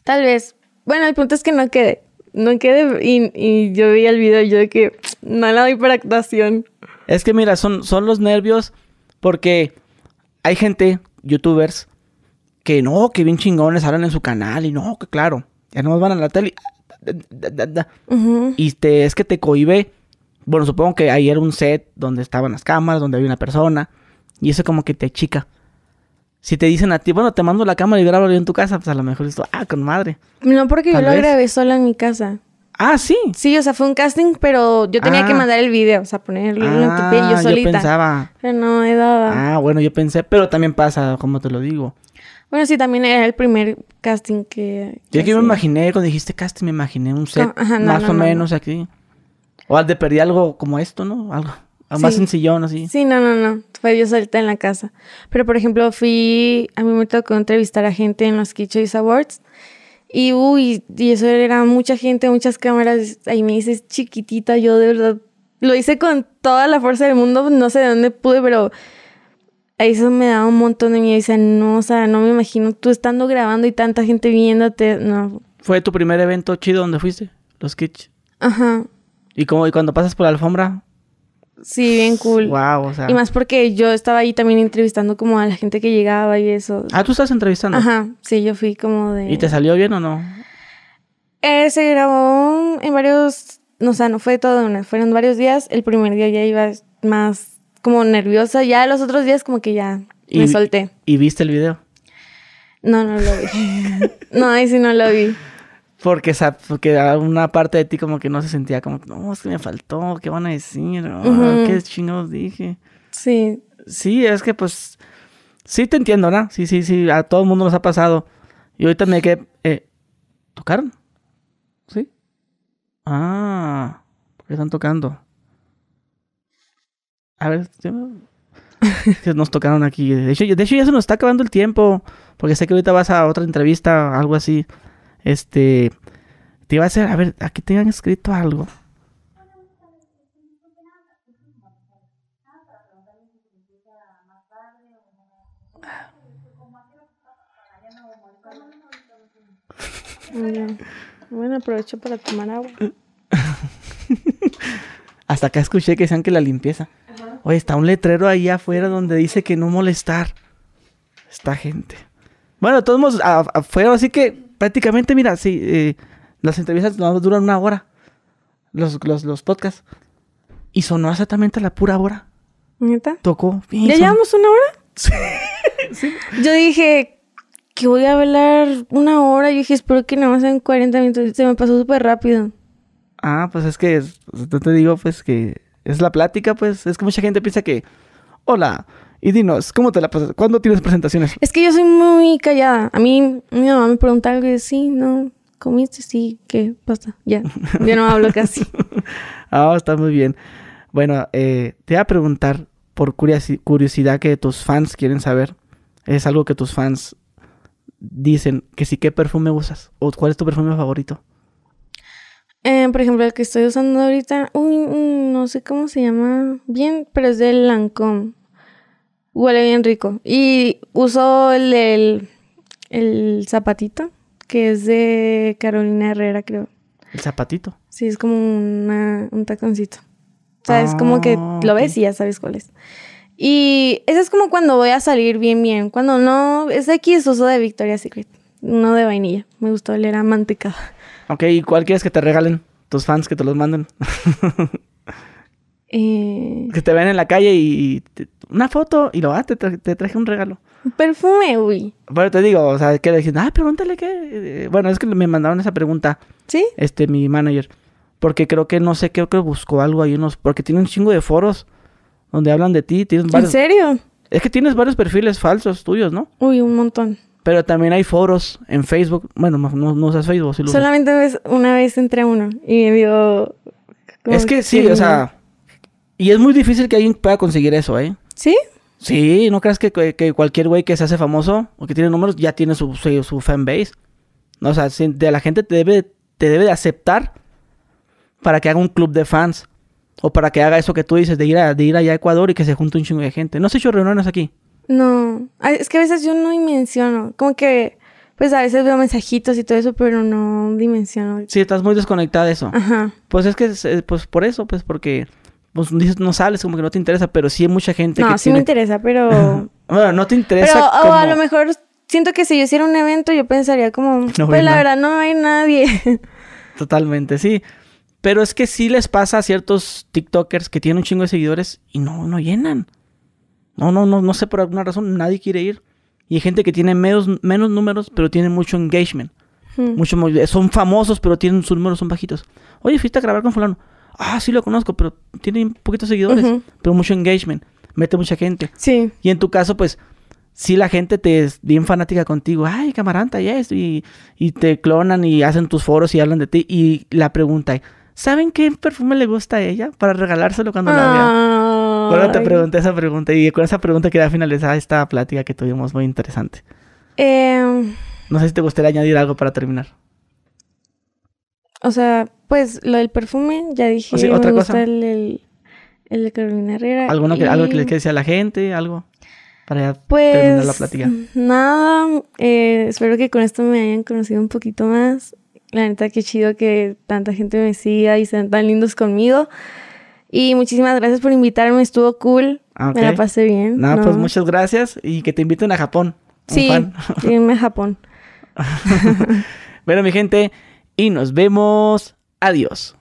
Tal vez. Bueno, el punto es que no quede. No quede y, y yo vi el video y yo de que no la doy para actuación. Es que mira, son, son los nervios porque hay gente, youtubers, que no, que bien chingones hablan en su canal y no, que claro, ya no van a la tele. Y te, es que te cohibe. Bueno, supongo que ahí era un set donde estaban las cámaras, donde había una persona. Y eso como que te chica. Si te dicen a ti, bueno, te mando la cámara y grábalo en tu casa, pues a lo mejor esto, ah, con madre. No, porque yo lo grabé sola en mi casa. Ah, sí. Sí, o sea, fue un casting, pero yo tenía que ah. mandar el video, o sea, ponerlo en ah, yo solita. Yo pensaba. Pero no he dado. Ah, bueno, yo pensé, pero también pasa, como te lo digo. Bueno, sí, también era el primer casting que... yo que me imaginé, cuando dijiste casting, me imaginé un set más o menos aquí. O al de perdí algo como esto, ¿no? Algo más sencillón, así. Sí, no, no, no. Fue yo solita en la casa. Pero, por ejemplo, fui... A mí me tocó entrevistar a gente en los Kitsch's Awards. Y, uy, y eso era mucha gente, muchas cámaras. Ahí me dices chiquitita, yo de verdad... Lo hice con toda la fuerza del mundo. No sé de dónde pude, pero eso me da un montón de miedo. Dice, no, o sea, no me imagino tú estando grabando y tanta gente viéndote. No. ¿Fue tu primer evento chido donde fuiste? Los Kitsch. Ajá. ¿Y cómo, y cuando pasas por la alfombra? Sí, bien cool. Wow, o sea. Y más porque yo estaba ahí también entrevistando como a la gente que llegaba y eso. Ah, tú estás entrevistando. Ajá, sí, yo fui como de. ¿Y te salió bien o no? Eh, se grabó en varios. No, o sea, no fue todo una. Fueron varios días. El primer día ya iba más como nerviosa. Ya los otros días como que ya me solté. ¿Y viste el video? No, no lo vi. no, ahí sí no lo vi. Porque, porque una parte de ti como que no se sentía como, no, es que me faltó, ¿qué van a decir? ¿Qué chingados dije? Sí. Sí, es que pues Sí te entiendo, ¿no? Sí, sí, sí, a todo el mundo nos ha pasado. Y ahorita me quedé... Eh, ¿Tocaron? ¿Sí? Ah, ¿por qué están tocando? A ver, nos tocaron aquí. De hecho, de hecho, ya se nos está acabando el tiempo. Porque sé que ahorita vas a otra entrevista, algo así. Este. Te iba a hacer, a ver, aquí te han escrito algo. Bueno, aprovecho para tomar agua. Hasta acá escuché que decían que la limpieza. Oye, está un letrero ahí afuera donde dice que no molestar. Esta gente. Bueno, todos afuera, así que prácticamente, mira, sí, eh, las entrevistas no duran una hora. Los, los, podcasts. Y sonó exactamente a la pura hora. ¿Neta? Tocó. ¿Ya llevamos una hora? Sí. Yo dije, que voy a hablar una hora. Yo dije, espero que nada más sean 40 minutos. Se me pasó súper rápido. Ah, pues es que, no te digo, pues que es la plática, pues. Es que mucha gente piensa que, hola, y dinos, ¿cómo te la pasas? ¿Cuándo tienes presentaciones? Es que yo soy muy callada. A mí, mi mamá me pregunta algo y sí, no, comiste, sí, ¿qué pasa? Ya, yo no hablo casi. ah, está muy bien. Bueno, eh, te voy a preguntar por curiosidad que tus fans quieren saber. Es algo que tus fans dicen que sí, ¿qué perfume usas? ¿O cuál es tu perfume favorito? Eh, por ejemplo, el que estoy usando ahorita, uy, mm, no sé cómo se llama bien, pero es del Lancome. Huele bien rico. Y uso el, el, el zapatito, que es de Carolina Herrera, creo. ¿El zapatito? Sí, es como una, un taconcito. O sea, es como que ah, lo ves y ya sabes cuál es. Y eso es como cuando voy a salir bien, bien. Cuando no, es X uso de Victoria's Secret. No de vainilla. Me gustó el era mantecada. Ok, ¿y cuál quieres que te regalen? Tus fans que te los manden. eh... Que te vean en la calle y, una foto y lo ah, te, te, traje un regalo. Perfume, uy. Bueno, te digo, o sea, que le dije, ah, pregúntale qué. Bueno, es que me mandaron esa pregunta. ¿Sí? Este, mi manager. Porque creo que no sé, creo que buscó algo ahí unos. Porque tiene un chingo de foros donde hablan de ti. Tienes varios... ¿En serio? Es que tienes varios perfiles falsos tuyos, ¿no? Uy, un montón. Pero también hay foros en Facebook. Bueno, no, no, usas Facebook. Si Solamente una vez entré uno y me dio... Es que sí, o sea... Y es muy difícil que alguien pueda conseguir eso, ¿eh? ¿Sí? Sí, no creas que, que cualquier güey que se hace famoso o que tiene números ya tiene su, su, su fanbase. O sea, de la gente te debe, te debe de aceptar para que haga un club de fans. O para que haga eso que tú dices, de ir, a, de ir allá a Ecuador y que se junte un chingo de gente. ¿No has hecho reuniones aquí? No. Es que a veces yo no dimensiono. Como que, pues a veces veo mensajitos y todo eso, pero no dimensiono. Sí, estás muy desconectada de eso. Ajá. Pues es que, pues por eso, pues porque pues dices, no sales, como que no te interesa, pero sí hay mucha gente no, que sí me interesa, pero... bueno, no te interesa Pero a lo mejor siento que si yo hiciera un evento, yo pensaría como... pues la verdad, no hay nadie. Totalmente, sí. Pero es que sí les pasa a ciertos TikTokers que tienen un chingo de seguidores y no, no llenan. No, no, no, no sé por alguna razón, nadie quiere ir. Y hay gente que tiene menos, menos números, pero tiene mucho engagement. Hmm. Mucho, son famosos, pero tienen sus números son bajitos. Oye, fuiste a grabar con fulano. Ah, sí lo conozco, pero tiene poquitos seguidores, pero mucho engagement. Mete mucha gente. Sí. Y en tu caso, pues, si la gente te es bien fanática contigo. Ay, camaranta, y esto. Y, y te clonan y hacen tus foros y hablan de ti. Y la pregunta es ¿Saben qué perfume le gusta a ella? Para regalárselo cuando la vea. Bueno, te pregunté esa pregunta y con esa pregunta queda finalizada esta plática que tuvimos muy interesante. Em, no sé si te gustaría añadir algo para terminar. O sea, pues lo del perfume, ya dije. Sí, ¿Otra cosa? el, el, de Carolina Herrera. ¿Alguno que, ¿Algo que le quede a la gente? ¿Algo? Para pues, terminar la plática. Nada, eh, espero que con esto me hayan conocido un poquito más. La neta, qué chido que tanta gente me siga y sean tan lindos conmigo. Y muchísimas gracias por invitarme, estuvo cool. Ah, me la pasé bien. Nada, pues muchas gracias y que te inviten a Japón. Sí, irme a Japón. bueno, mi gente, y nos vemos. Adiós.